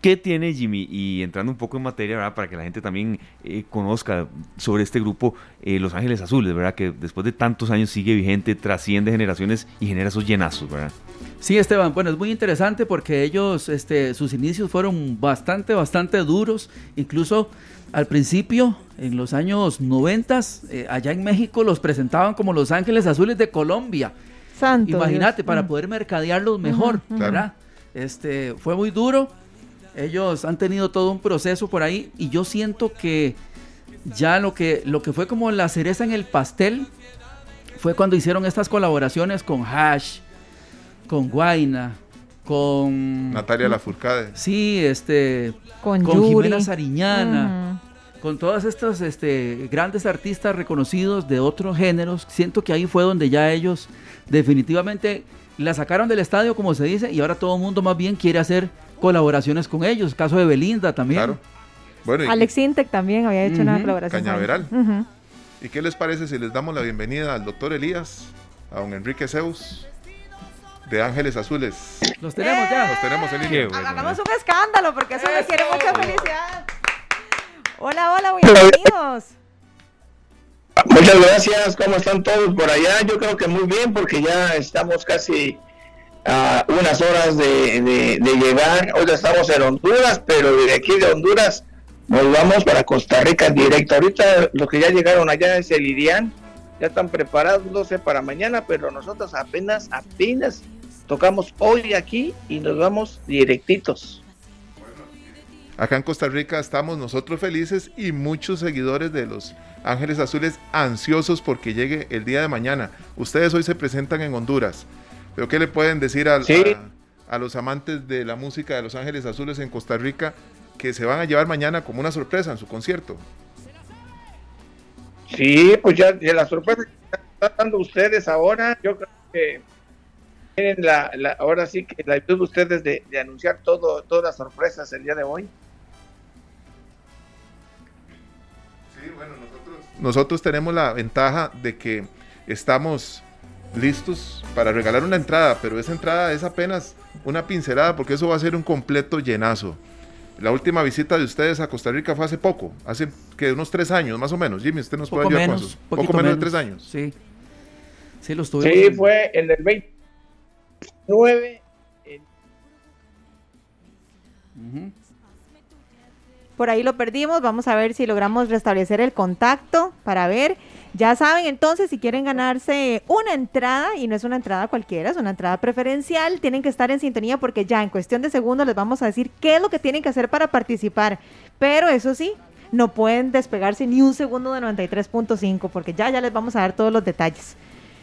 ¿Qué tiene Jimmy? Y entrando un poco en materia, ¿verdad? Para que la gente también eh, conozca sobre este grupo, eh, Los Ángeles Azules, ¿verdad? Que después de tantos años sigue vigente, trasciende generaciones y genera esos llenazos, ¿verdad? Sí, Esteban, bueno, es muy interesante porque ellos, este, sus inicios fueron bastante, bastante duros, incluso al principio, en los años 90, eh, allá en México los presentaban como Los Ángeles Azules de Colombia. Santo Imagínate, para mm. poder mercadearlos mejor, ¿verdad? Este, fue muy duro. Ellos han tenido todo un proceso por ahí y yo siento que ya lo que, lo que fue como la cereza en el pastel fue cuando hicieron estas colaboraciones con Hash, con Guaina, con Natalia Lafourcade. Sí, este con, con Jimena Sariñana, con todas estas este, grandes artistas reconocidos de otros géneros. Siento que ahí fue donde ya ellos definitivamente la sacaron del estadio, como se dice, y ahora todo el mundo más bien quiere hacer colaboraciones con ellos. Caso de Belinda también. Claro. Bueno, y- Alex Intec también había hecho una colaboración. Cañaveral. Ujú. ¿Y qué les parece si les damos la bienvenida al doctor Elías, a don Enrique Zeus, de Ángeles Azules? Los tenemos ya. Los tenemos en Qué línea. bueno, Hagamos ¿eh? un escándalo porque eso Eso. requiere mucha felicidad. Hola, hola, bienvenidos. Muchas gracias, ¿cómo están todos por allá? Yo creo que muy bien porque ya estamos casi a unas horas de, de- de llegar. Hoy estamos en Honduras, pero de aquí de Honduras nos vamos para Costa Rica en directo. Ahorita los que ya llegaron allá es el Irián, ya están preparados, no sé, para mañana, pero nosotros apenas, apenas tocamos hoy aquí y nos vamos directitos. Acá en Costa Rica estamos nosotros felices y muchos seguidores de los Ángeles Azules ansiosos porque llegue el día de mañana. Ustedes hoy se presentan en Honduras. ¿Pero qué le pueden decir Sí. a, a los amantes de la música de los Ángeles Azules en Costa Rica que se van a llevar mañana como una sorpresa en su concierto? Sí, pues ya de la sorpresa que están dando ustedes ahora, yo creo que tienen la, la- ahora sí que la virtud de ustedes de, de anunciar todo, todas las sorpresas el día de hoy. Bueno, nosotros... Nosotros tenemos la ventaja de que estamos listos para regalar una entrada, pero esa entrada es apenas una pincelada porque eso va a ser un completo llenazo. La última visita de ustedes a Costa Rica fue hace poco, hace que unos tres años más o menos. Jimmy, usted nos puede ayudar menos. con eso. Poco menos, de tres años. Sí. Sí, los tuvimos. Sí, en- fue en el 29. en- Ujú. Por ahí lo perdimos. Vamos a ver si logramos restablecer el contacto para ver. Ya saben, entonces, si quieren ganarse una entrada, y no es una entrada cualquiera, es una entrada preferencial, tienen que estar en sintonía porque ya en cuestión de segundos les vamos a decir qué es lo que tienen que hacer para participar. Pero eso sí, no pueden despegarse ni un segundo de 93.5 porque ya, ya les vamos a dar todos los detalles.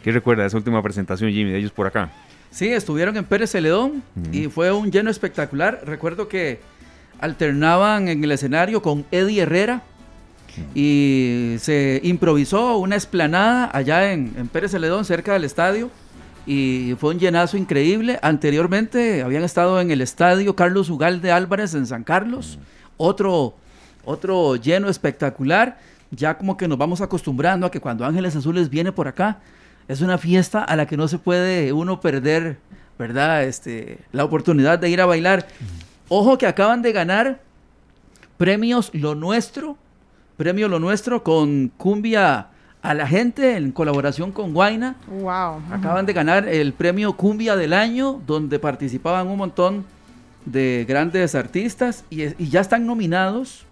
¿Qué recuerda de esa última presentación, Jimmy, de ellos por acá? Sí, estuvieron en Pérez Celedón y fue un lleno espectacular. Recuerdo que alternaban en el escenario con Eddie Herrera y se improvisó una esplanada allá en, en Pérez Celedón, cerca del estadio. Y fue un llenazo increíble. Anteriormente habían estado en el estadio Carlos Ugalde Álvarez en San Carlos. Otro, otro lleno espectacular. Ya como que nos vamos acostumbrando a que cuando Ángeles Azules viene por acá, es una fiesta a la que no se puede uno perder, ¿verdad? Este, la oportunidad de ir a bailar. Ojo que acaban de ganar premios Lo Nuestro, premio Lo Nuestro con Cumbia a la gente en colaboración con Guaina. Wow. Acaban de ganar el premio Cumbia del Año, donde participaban un montón de grandes artistas y, y ya están nominados.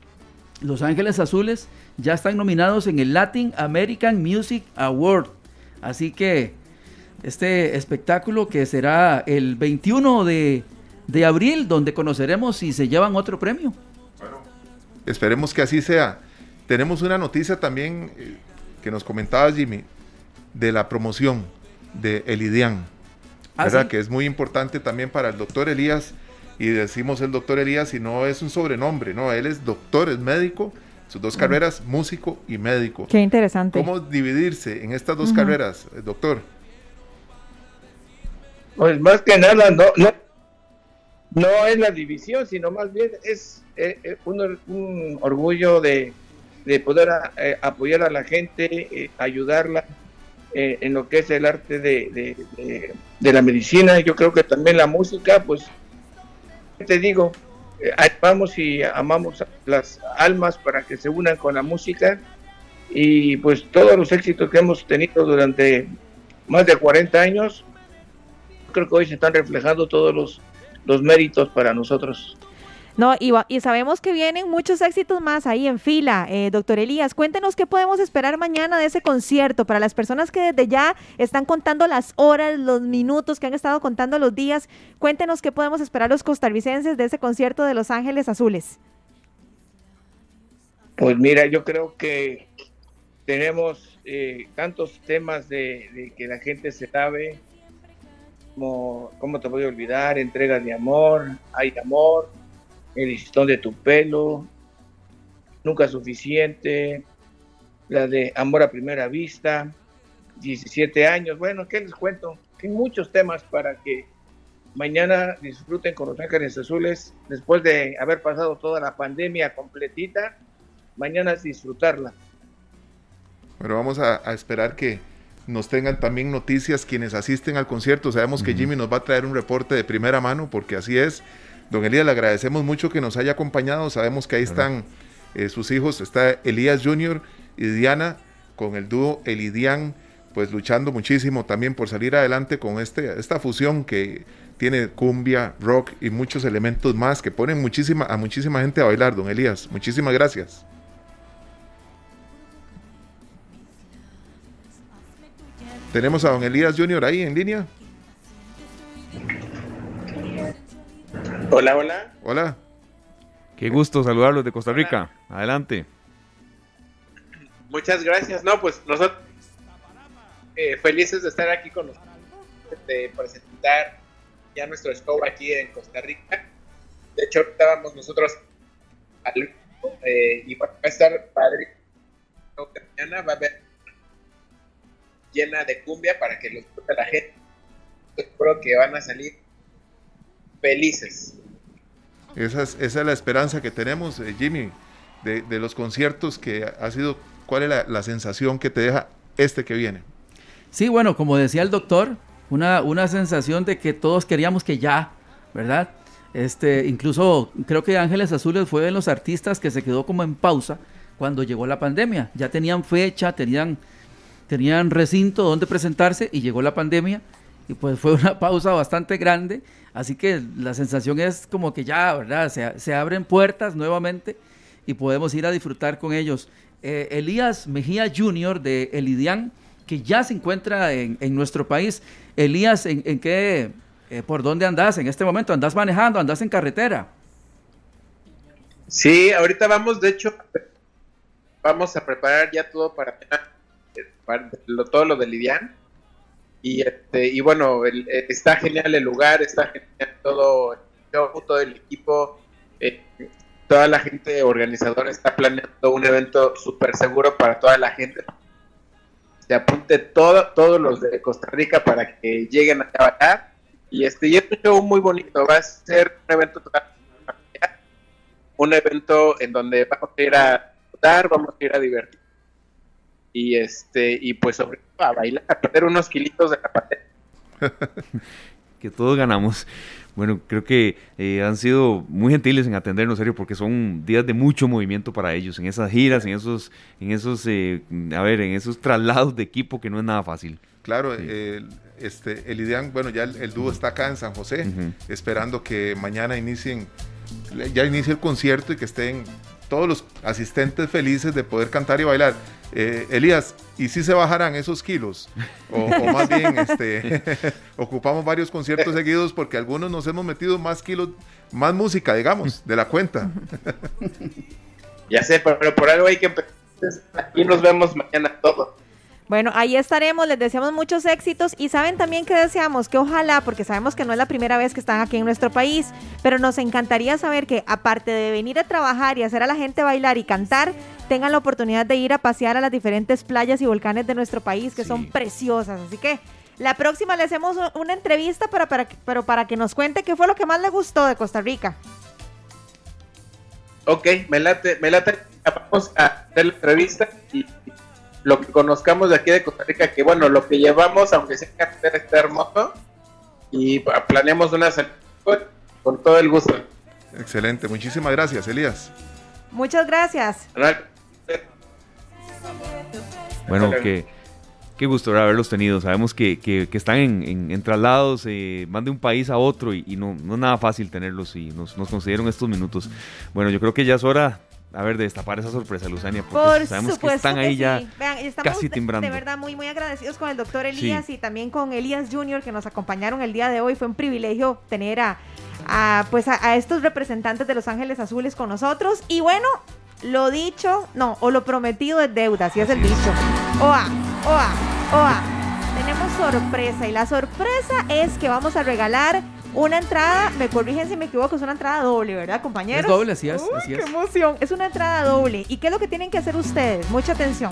Los Ángeles Azules ya están nominados en el Latin American Music Award. Así que este espectáculo que será el 21 de, de abril, donde conoceremos si se llevan otro premio. Esperemos que así sea. Tenemos una noticia también eh, que nos comentaba Jimmy de la promoción de Elidian, Ah, ¿verdad? ¿sí? Que es muy importante también para el doctor Elías. Y decimos el doctor Elías y no es un sobrenombre, no, él es doctor, es médico, sus dos carreras, músico y médico. Qué interesante. ¿Cómo dividirse en estas dos carreras, eh, doctor? Pues más que nada, no, no, no es la división, sino más bien es eh, eh, un, un orgullo de, de poder eh, apoyar a la gente, ayudarla en lo que es el arte de, de- la medicina. Yo creo que también la música, pues, ¿qué te digo, vamos y amamos las almas para que se unan con la música y pues todos los éxitos que hemos tenido durante más de 40 años creo que hoy se están reflejando todos los, los méritos para nosotros. No, y, sabemos que vienen muchos éxitos más ahí en fila. Eh, doctor Elías, cuéntenos qué podemos esperar mañana de ese concierto para las personas que desde ya están contando las horas, los minutos, que han estado contando los días. Cuéntenos qué podemos esperar los costarricenses de ese concierto de Los Ángeles Azules. Pues mira, yo creo que tenemos eh, tantos temas de, de que la gente se sabe, como ¿Cómo te voy a olvidar? Entrega de amor, Hay amor, El listón de tu pelo, Nunca suficiente, la de Amor a primera vista, 17 años, bueno, ¿qué les cuento? Hay muchos temas para que Mañana disfruten con los Ángeles Azules después de haber pasado toda la pandemia completita. Mañana es disfrutarla. Pero vamos a esperar que nos tengan también noticias quienes asisten al concierto. Sabemos que Jimmy nos va a traer un reporte de primera mano, porque así es. Don Elías, le agradecemos mucho que nos haya acompañado. Sabemos que ahí están eh, sus hijos. Está Elías Jr. y Diana con el dúo Elidian, pues luchando muchísimo también por salir adelante con este, esta fusión que tiene cumbia, rock y muchos elementos más que ponen muchísima, a muchísima gente a bailar, don Elías. Muchísimas gracias. Tenemos a don Elías Junior ahí en línea. Hola, hola. Hola. Qué gusto saludarlos de Costa Rica. Adelante. Muchas gracias. No, pues nosotros eh, felices de estar aquí con nosotros, de presentar ya nuestro show aquí en Costa Rica. De hecho, estábamos nosotros al, eh, y va a estar padre. Mañana va a haber llena de cumbia para que los disfrute la gente. Espero que van a salir felices. Esa es, esa es la esperanza que tenemos, eh, Jimmy, de, de, los conciertos que ha sido, ¿cuál es la, la, sensación que te deja este que viene? Sí, bueno, como decía el doctor, una, una sensación de que todos queríamos que ya, ¿verdad? Este, incluso creo que Ángeles Azules fue de los artistas que se quedó como en pausa cuando llegó la pandemia. Ya tenían fecha, tenían, tenían recinto donde presentarse y llegó la pandemia y pues fue una pausa bastante grande. Así que la sensación es como que ya, ¿verdad? Se, se abren puertas nuevamente y podemos ir a disfrutar con ellos. Eh, Elías Mejía Jr. de Elidian, que ya se encuentra en, en nuestro país. Elías, ¿en, en qué, eh, por dónde andas en este momento? ¿Andas manejando? ¿Andas en carretera? Sí, ahorita vamos, de hecho, vamos a preparar ya todo para, lo, todo lo de Lidian. Y, este, y bueno, el, está genial el lugar, está genial todo, todo el equipo, eh, toda la gente organizadora está planeando un evento súper seguro para toda la gente. Se apunte todo, todos los de Costa Rica para que lleguen a bailar. Y este y es un show muy bonito, va a ser un evento familiar, un evento en donde vamos a ir a disfrutar, vamos a ir a divertir y este y pues sobre todo a bailar, a perder unos kilitos de la pandemia. que todos ganamos. Bueno, creo que eh, han sido muy gentiles en atendernos, serio, porque son días de mucho movimiento para ellos, en esas giras, en esos, en esos, eh, a ver, en esos traslados de equipo que no es nada fácil. Claro, sí. eh, este, el Idean, bueno, ya el, el, dúo está acá en San José, uh -huh. esperando que mañana inicien, ya inicie el concierto y que estén todos los asistentes felices de poder cantar y bailar. Eh, Elías, ¿y si se bajarán esos kilos? O, o más bien, este, ocupamos varios conciertos seguidos porque algunos nos hemos metido más kilos, más música, digamos, de la cuenta. ya sé, pero por algo hay que empezar. Aquí nos vemos mañana todos. Bueno, ahí estaremos, les deseamos muchos éxitos y saben también que deseamos que ojalá, porque sabemos que no es la primera vez que están aquí en nuestro país, pero nos encantaría saber que aparte de venir a trabajar y hacer a la gente bailar y cantar, tengan la oportunidad de ir a pasear a las diferentes playas y volcanes de nuestro país, que sí. son preciosas. Así que la próxima le hacemos una entrevista para, para, pero para que nos cuente qué fue lo que más le gustó de Costa Rica. Ok, me late, me late. Vamos a hacer la entrevista y lo que conozcamos de aquí de Costa Rica, que bueno, lo que llevamos, aunque sea carretera, está hermoso, y planeamos una salida con todo el gusto. Excelente, muchísimas gracias, Elías. Muchas gracias. Bueno, que qué gusto haberlos tenido. Sabemos que, que, que están en, en, en traslados, eh, van de un país a otro y, y no, no, es nada fácil tenerlos y nos, nos concedieron estos minutos. Bueno, yo creo que ya es hora a ver, de destapar esa sorpresa, Luzania, porque Por sabemos que están ahí que ya. Vean, estamos casi timbrando. De, de, verdad muy, muy agradecidos con el doctor Elías sí. y también con Elías Junior que nos acompañaron el día de hoy. Fue un privilegio tener a, a pues a, a, estos representantes de Los Ángeles Azules con nosotros. Y bueno, lo dicho, no, o lo prometido es deuda, así es el dicho. Oa, oa, oa. Tenemos sorpresa y la sorpresa es que vamos a regalar una entrada, me corrigen si me equivoco, es una entrada doble, ¿verdad, compañeros? Es doble, así es. Uy, así qué es. emoción. Es una entrada doble. ¿Y qué es lo que tienen que hacer ustedes? Mucha atención.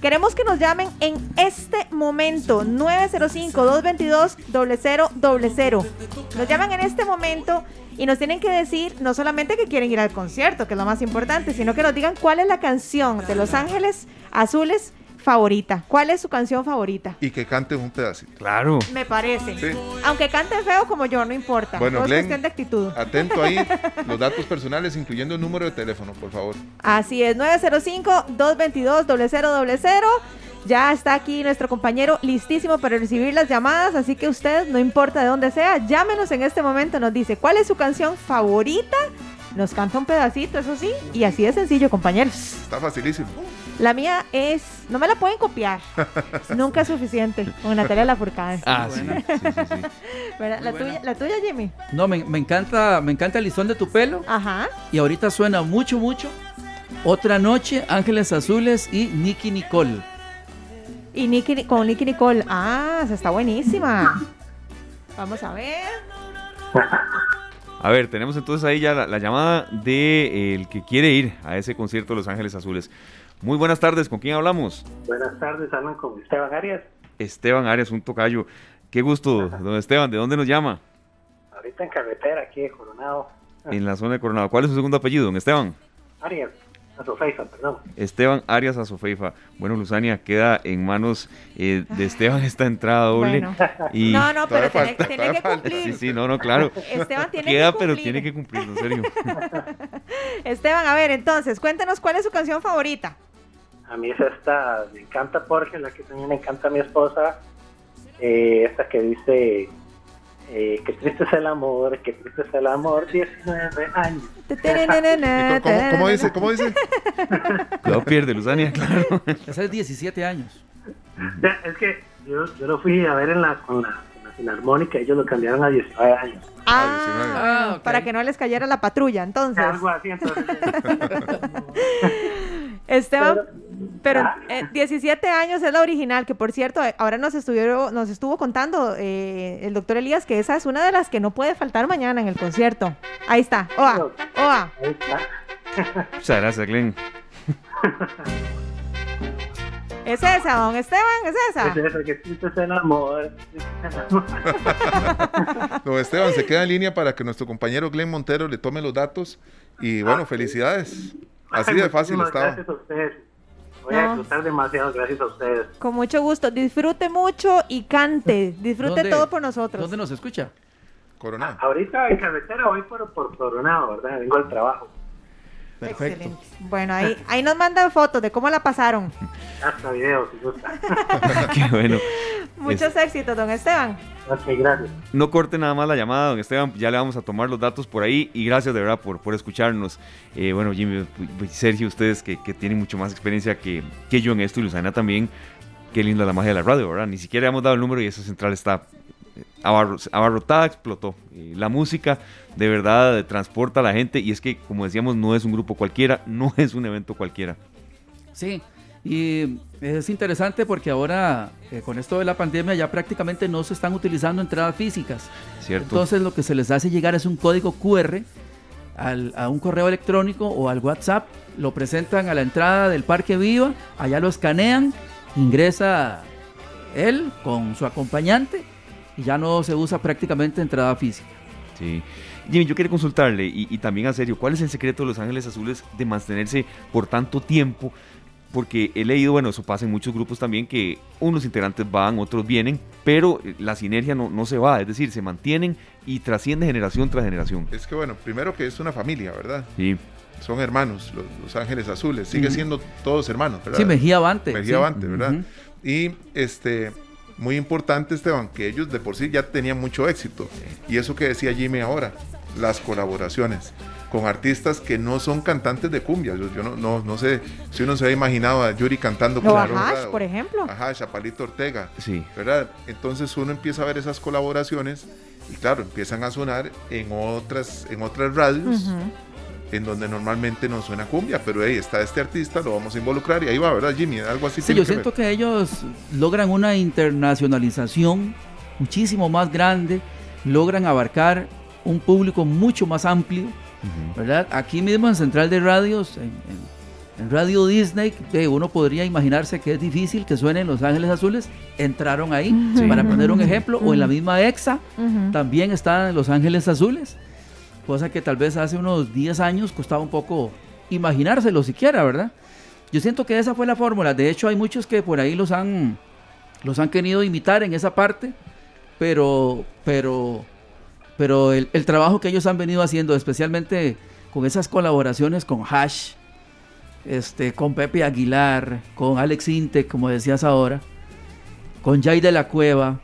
Queremos que nos llamen en este momento, 905-222-0000. Nos llaman en este momento y nos tienen que decir no solamente que quieren ir al concierto, que es lo más importante, sino que nos digan cuál es la canción de Los Ángeles Azules favorita. ¿Cuál es su canción favorita? Y que canten un pedacito. Claro. Me parece. Sí. Aunque canten feo como yo, no importa. Bueno, es Glenn, cuestión de actitud. Atento ahí, los datos personales, incluyendo el número de teléfono, por favor. Así es, 905-222-0000. Ya está aquí nuestro compañero listísimo para recibir las llamadas, así que usted, no importa de dónde sea, llámenos en este momento, nos dice cuál es su canción favorita, nos canta un pedacito, eso sí, y así de sencillo, compañeros. Está facilísimo. La mía es, no me la pueden copiar, nunca es suficiente, con Natalia Lafourcade. Ah, sí, sí, sí, sí. ¿Verdad? La tuya, la tuya, Jimmy. No, me, me encanta, me encanta el listón de tu pelo. Ajá. Y ahorita suena mucho, mucho. Otra noche, Ángeles Azules y Nicky Nicole. Y Nicky, con Nicky Nicole. Ah, esa está buenísima. Vamos a ver. A ver, tenemos entonces ahí ya la, la llamada de eh, el que quiere ir a ese concierto de Los Ángeles Azules. Muy buenas tardes, ¿con quién hablamos? Buenas tardes, hablan con Esteban Arias. Esteban Arias, un tocayo. Qué gusto, don Esteban, ¿de dónde nos llama? Ahorita en carretera, aquí de Coronado. En la zona de Coronado. ¿Cuál es su segundo apellido, don Esteban? Arias, a Sofeifa, perdón. Esteban Arias Azofeifa. Bueno, Luzania, queda en manos eh, de Esteban esta entrada doble. Bueno. Y... No, no, pero tiene, falta, tiene que cumplir. Sí, sí, no, no, claro. Esteban tiene Queda, que pero cumplir. tiene que cumplirlo, en serio. Esteban, a ver, entonces, cuéntenos cuál es su canción favorita. A mí es esta, me encanta Jorge, la que también me encanta a mi esposa. eh, esta que dice, eh, que triste es el amor, que triste es el amor, 19 años. ¿Y cómo, cómo- dice? ¿Cómo dice? Cuidado, pierde, Luzania, claro. Esa es 17 años. Ya, Es que yo, yo lo fui a ver en la, con la, con la Filarmónica, ellos lo cambiaron a 19 años. Ah, Ah, ok. para que no les cayera la patrulla, entonces. Algo así, entonces. Esteban, pero Ah. eh, 17 años es la original, que por cierto, eh, ahora nos, estuvieron, nos estuvo contando eh, el doctor Elías que esa es una de las que no puede faltar mañana en el concierto. Ahí está, Oa, Oa. Ahí está. Muchas gracias, Glenn. Es esa, don Esteban, es esa. Es eso, que es el amor. Don Esteban, se queda en línea para que nuestro compañero Glenn Montero le tome los datos. Y bueno, felicidades. Así de fácil estaba. Gracias a ustedes. Voy a disfrutar demasiado gracias a ustedes. Con mucho gusto. Disfrute mucho y cante. Disfrute ¿Dónde- todo por nosotros. ¿Dónde nos escucha? Coronado. Ahorita en carretera voy por, por Coronado, ¿verdad? Vengo al trabajo. Perfecto. Excelente. Bueno, ahí, ahí nos mandan fotos de cómo la pasaron. Hasta videos, si gusta. Qué bueno. Muchos éxitos, don Esteban. ok, gracias. No corte nada más la llamada, don Esteban. Ya le vamos a tomar los datos por ahí. Y gracias de verdad por, por escucharnos. Eh, bueno, Jimmy, Sergio, ustedes que, que tienen mucho más experiencia que, que yo en esto y Luzana también. Qué linda la magia de la radio, ¿verdad? Ni siquiera hemos dado el número y esa central está abarrotada, explotó. La música de verdad transporta a la gente y es que, como decíamos, no es un grupo cualquiera, no es un evento cualquiera. Sí, y es interesante porque ahora eh, con esto de la pandemia ya prácticamente no se están utilizando entradas físicas. ¿Cierto? Entonces lo que se les hace llegar es un código QR al- a un correo electrónico o al WhatsApp, lo presentan a la entrada del Parque Viva, allá lo escanean, ingresa él con su acompañante ya no se usa prácticamente entrada física. Sí. Jimmy, yo quería consultarle y, y también a serio, ¿cuál es el secreto de Los Ángeles Azules de mantenerse por tanto tiempo? Porque he leído, bueno, eso pasa en muchos grupos también, que unos integrantes van, otros vienen, pero eh, la sinergia no, no se va, es decir, se mantienen y trasciende generación tras generación. Es que bueno, primero que es una familia, ¿verdad? Sí, Son hermanos, los, los Ángeles Azules. Sigue siendo todos hermanos, ¿verdad? Sí, Mejía Avante. Mejía sí. Avante, ¿verdad? Y este, muy importante, Esteban, que ellos de por sí ya tenían mucho éxito. Y eso que decía Jimmy ahora, las colaboraciones con artistas que no son cantantes de cumbia. Yo, yo no, no, no sé si uno se ha imaginado a Yuri cantando con. Hash, por ejemplo. Ajá, Chapalito Ortega, sí. ¿verdad? Entonces uno empieza a ver esas colaboraciones y claro, empiezan a sonar en otras, en otras radios Ujú. En donde normalmente no suena cumbia, pero ahí está este artista, lo vamos a involucrar y ahí va, ¿verdad, Jimmy? Algo así. Sí, yo que siento ver. que ellos logran una internacionalización muchísimo más grande, logran abarcar un público mucho más amplio. ¿verdad? Aquí mismo en Central de Radios, en, en- En Radio Disney, eh, uno podría imaginarse que es difícil que suenen Los Ángeles Azules. Entraron ahí, Sí. para poner un ejemplo. O en la misma EXA, también están Los Ángeles Azules. Cosa que tal vez hace unos 10 años costaba un poco imaginárselo siquiera, ¿verdad? Yo siento que esa fue la fórmula. De hecho, hay muchos que por ahí los han, los han querido imitar en esa parte. Pero, pero, pero el, el trabajo que ellos han venido haciendo, especialmente con esas colaboraciones con Hash, este, con Pepe Aguilar, con Alex Inte, como decías ahora, con Jay de la Cueva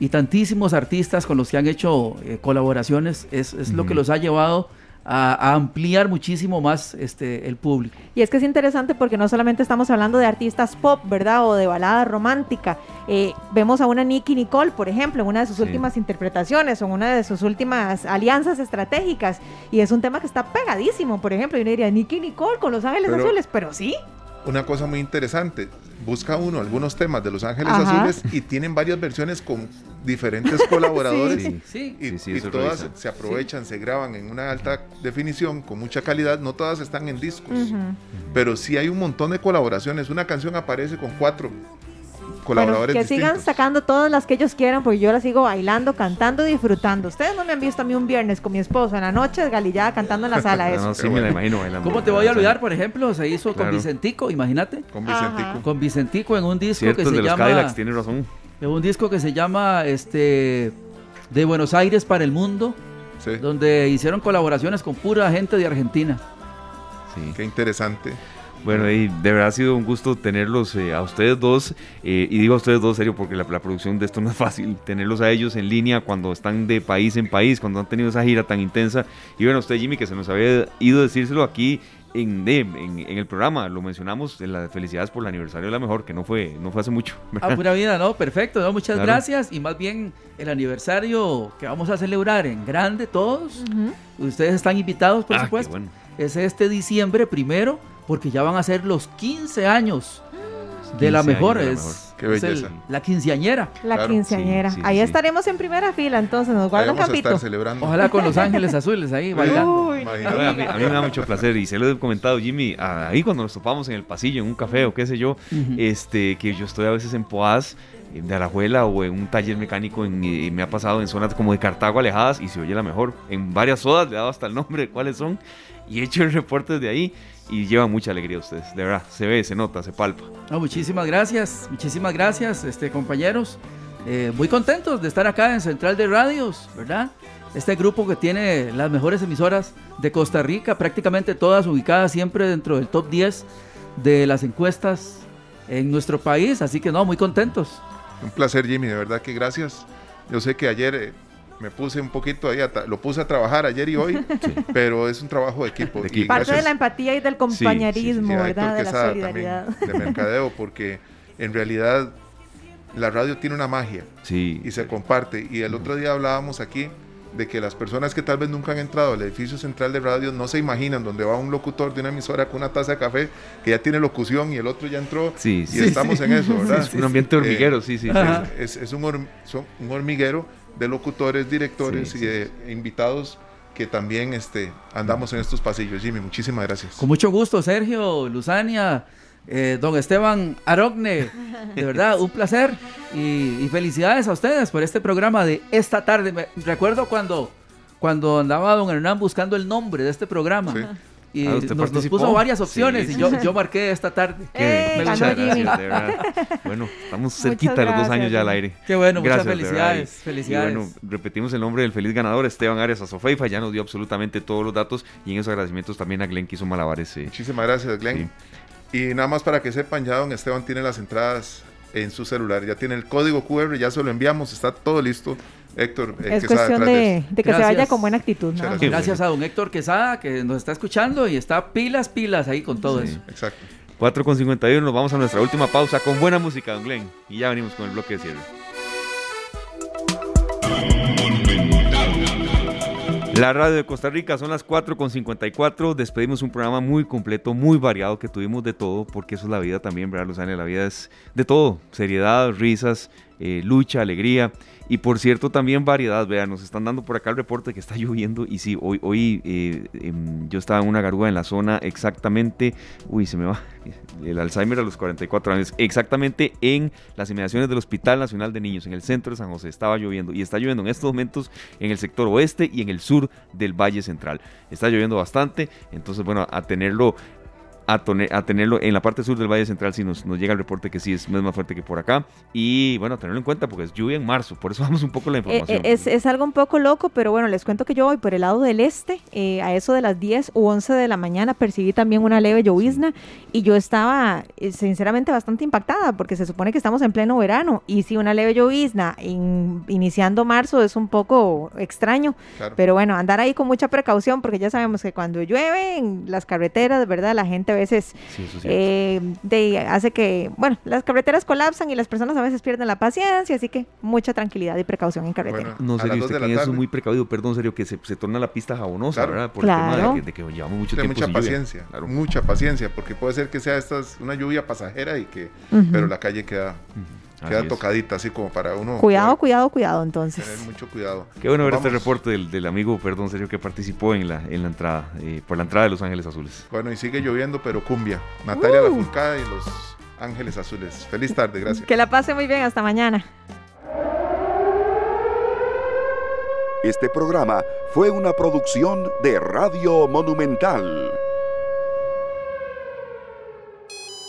y tantísimos artistas con los que han hecho eh, colaboraciones, es, es lo que los ha llevado a, a ampliar muchísimo más este, el público. Y es que es interesante porque no solamente estamos hablando de artistas pop, ¿verdad? O de balada romántica. Eh, vemos a una Nicky Nicole, por ejemplo, en una de sus Sí. últimas interpretaciones o en una de sus últimas alianzas estratégicas. Y es un tema que está pegadísimo, por ejemplo. Y uno diría, Nicky Nicole con Los Ángeles Pero- Azules, pero sí. Una cosa muy interesante, busca uno algunos temas de Los Ángeles Ajá. Azules y tienen varias versiones con diferentes colaboradores. Sí. Sí, Y, Sí, sí, y todas revisa. se aprovechan, se graban en una alta definición, con mucha calidad. No todas están en discos, pero sí hay un montón de colaboraciones. Una canción aparece con cuatro Bueno, colaboradores que sigan sacando todas las que ellos quieran, porque yo las sigo bailando, cantando, disfrutando. Ustedes no me han visto a mí un viernes con mi esposo en la noche desgalillada cantando en la sala No, eso. no, sí me la imagino bailando. ¿Cómo te voy a olvidar, por ejemplo? Se hizo Claro. con Vicentico, imagínate. Con Ajá. Vicentico. Con Vicentico en un disco Cierto, que de se los llama... Cadillacs, tienes razón. En un disco que se llama este De Buenos Aires para el Mundo, Sí, donde hicieron colaboraciones con pura gente de Argentina. Sí. qué interesante. Bueno, y de verdad ha sido un gusto tenerlos eh, a ustedes dos, eh, y digo a ustedes dos serio porque la, la producción de esto no es fácil, tenerlos a ellos en línea cuando están de país en país, cuando han tenido esa gira tan intensa. Y bueno, usted Jimmy, que se nos había ido a decírselo aquí en, en, en el programa, lo mencionamos, en las felicidades por el aniversario de la mejor, que no fue, no fue hace mucho. Ah, pura vida, ¿no? Perfecto, ¿no? Muchas Claro. gracias. Y más bien el aniversario que vamos a celebrar en grande todos. Ustedes están invitados, por Ah, qué supuesto. bueno. Es este diciembre primero, porque ya van a ser los 15 años de la 15 mejor. años de la Es, mejor. Qué es el- belleza. la quinceañera. La Claro, quinceañera. sí, sí, Ahí sí. estaremos en primera fila, entonces nos Ahí guarda un vamos a estar celebrando. Ojalá con los ángeles azules ahí bailando. Uy. A mí, a mí me da mucho placer y se lo he comentado Jimmy ahí cuando nos topamos en el pasillo en un café o qué sé yo Ujú. este que yo estoy a veces en Poás eh, de Alajuela o en un taller mecánico en- y me ha pasado en zonas como de Cartago alejadas y se oye la mejor en varias sodas le he dado hasta el nombre de cuáles son y he hecho el reporte desde ahí y lleva mucha alegría a ustedes de verdad se ve se nota se palpa No, muchísimas gracias, muchísimas gracias, este, compañeros. Eh, muy contentos de estar acá en Central de Radios, ¿verdad? Este grupo que tiene las mejores emisoras de Costa Rica, prácticamente todas ubicadas siempre dentro del top 10 de las encuestas en nuestro país, así que no, muy contentos. Un placer, Jimmy, de verdad que gracias. Yo sé que ayer eh, me puse un poquito ahí, lo puse a trabajar ayer y hoy, pero es un trabajo de equipo. De y equipo. Parte de gracias la empatía y del compañerismo, sí, a ¿verdad? De la solidaridad. también, de mercadeo, porque en realidad la radio tiene una magia sí y se comparte. Y el otro día hablábamos aquí de que las personas que tal vez nunca han entrado al edificio central de radio no se imaginan donde va un locutor de una emisora con una taza de café que ya tiene locución y el otro ya entró sí, y sí, estamos en eso, ¿verdad? es un ambiente Eh, hormiguero sí sí, sí. Es, es un, horm- son un hormiguero de locutores, directores Sí, y de invitados que también este, andamos en estos pasillos. Jimmy, muchísimas gracias. Con mucho gusto, Sergio, Luzania, eh, don Esteban Arogne, de verdad, un placer y, y felicidades a ustedes por este programa de esta tarde. Me, recuerdo cuando, cuando andaba don Hernán buscando el nombre de este programa. Sí. Y Ah, ¿usted nos, puso varias opciones Sí, y yo, sí. yo marqué esta tarde. ¡Eh, Qué- muchas gracias, de verdad. Bueno, estamos cerquita de los dos años ya al aire. Qué bueno, Gracias, muchas felicidades. Felicidades. Y bueno, repetimos el nombre del feliz ganador, Esteban Arias Azofeifa, ya nos dio absolutamente todos los datos y en esos agradecimientos también a Glenn que hizo malabares. eh. Muchísimas gracias, Glenn. Y nada más para que sepan, ya don Esteban tiene las entradas en su celular, ya tiene el código QR, ya se lo enviamos, está todo listo. Héctor, eh, Es que está cuestión de, eso. de que se vaya con buena actitud. Gracias a don Héctor Quesada que nos está escuchando y está pilas, pilas ahí con todo Sí. eso. Exacto. 4 con 51, nos vamos a nuestra última pausa con buena música, don Glenn. Y ya venimos con el bloque de cierre. La radio de Costa Rica son las 4 con 54. Despedimos un programa muy completo, muy variado, que tuvimos de todo, porque eso es la vida también, ¿verdad, Luzania? La vida es de todo: seriedad, risas, eh, lucha, alegría. Y por cierto, también variedad, vean, nos están dando por acá el reporte que está lloviendo. Y sí, hoy, hoy eh, em, yo estaba en una garúa en la zona exactamente, uy, se me va el Alzheimer a los 44 años, exactamente en las inmediaciones del Hospital Nacional de Niños, en el centro de San José. Estaba lloviendo y está lloviendo en estos momentos en el sector oeste y en el sur del Valle Central. Está lloviendo bastante, entonces, bueno, a tenerlo a, tenerlo en la parte sur del Valle Central, si nos, nos llega el reporte que sí es, más fuerte que por acá. Y bueno, tenerlo en cuenta porque es lluvia en marzo, por eso vamos un poco la eh, información. es, es, algo un poco loco, pero bueno, les cuento que yo voy por el lado del este, eh, a eso de las 10 u 11 de la mañana percibí también una leve llovizna y yo estaba eh, sinceramente bastante impactada porque se supone que estamos en pleno verano y si una leve llovizna iniciando marzo es un poco extraño, pero bueno, andar ahí con mucha precaución porque ya sabemos que cuando llueve en las carreteras, ¿verdad? La gente veces eh, de, hace que, bueno, las carreteras colapsan y las personas a veces pierden la paciencia, así que mucha tranquilidad y precaución en carretera. no sé, usted que es muy precavido, perdón, serio, que se, se torna la pista jabonosa, ¿verdad? Por el tema de que, llevamos mucho tiempo. Mucha paciencia, mucha paciencia, porque puede ser que sea esta una lluvia pasajera y que, pero la calle queda... Queda tocadita, así como para uno. Cuidado, cuidado, cuidado, entonces. Tener mucho cuidado. Qué bueno ver este reporte del, del, amigo, perdón, serio, que participó en la, en la entrada, eh, por la entrada de Los Ángeles Azules. Bueno, y sigue lloviendo, pero cumbia. Natalia La Furcada y Los Ángeles Azules. Feliz tarde, gracias. Que la pase muy bien, hasta mañana. Este programa fue una producción de Radio Monumental.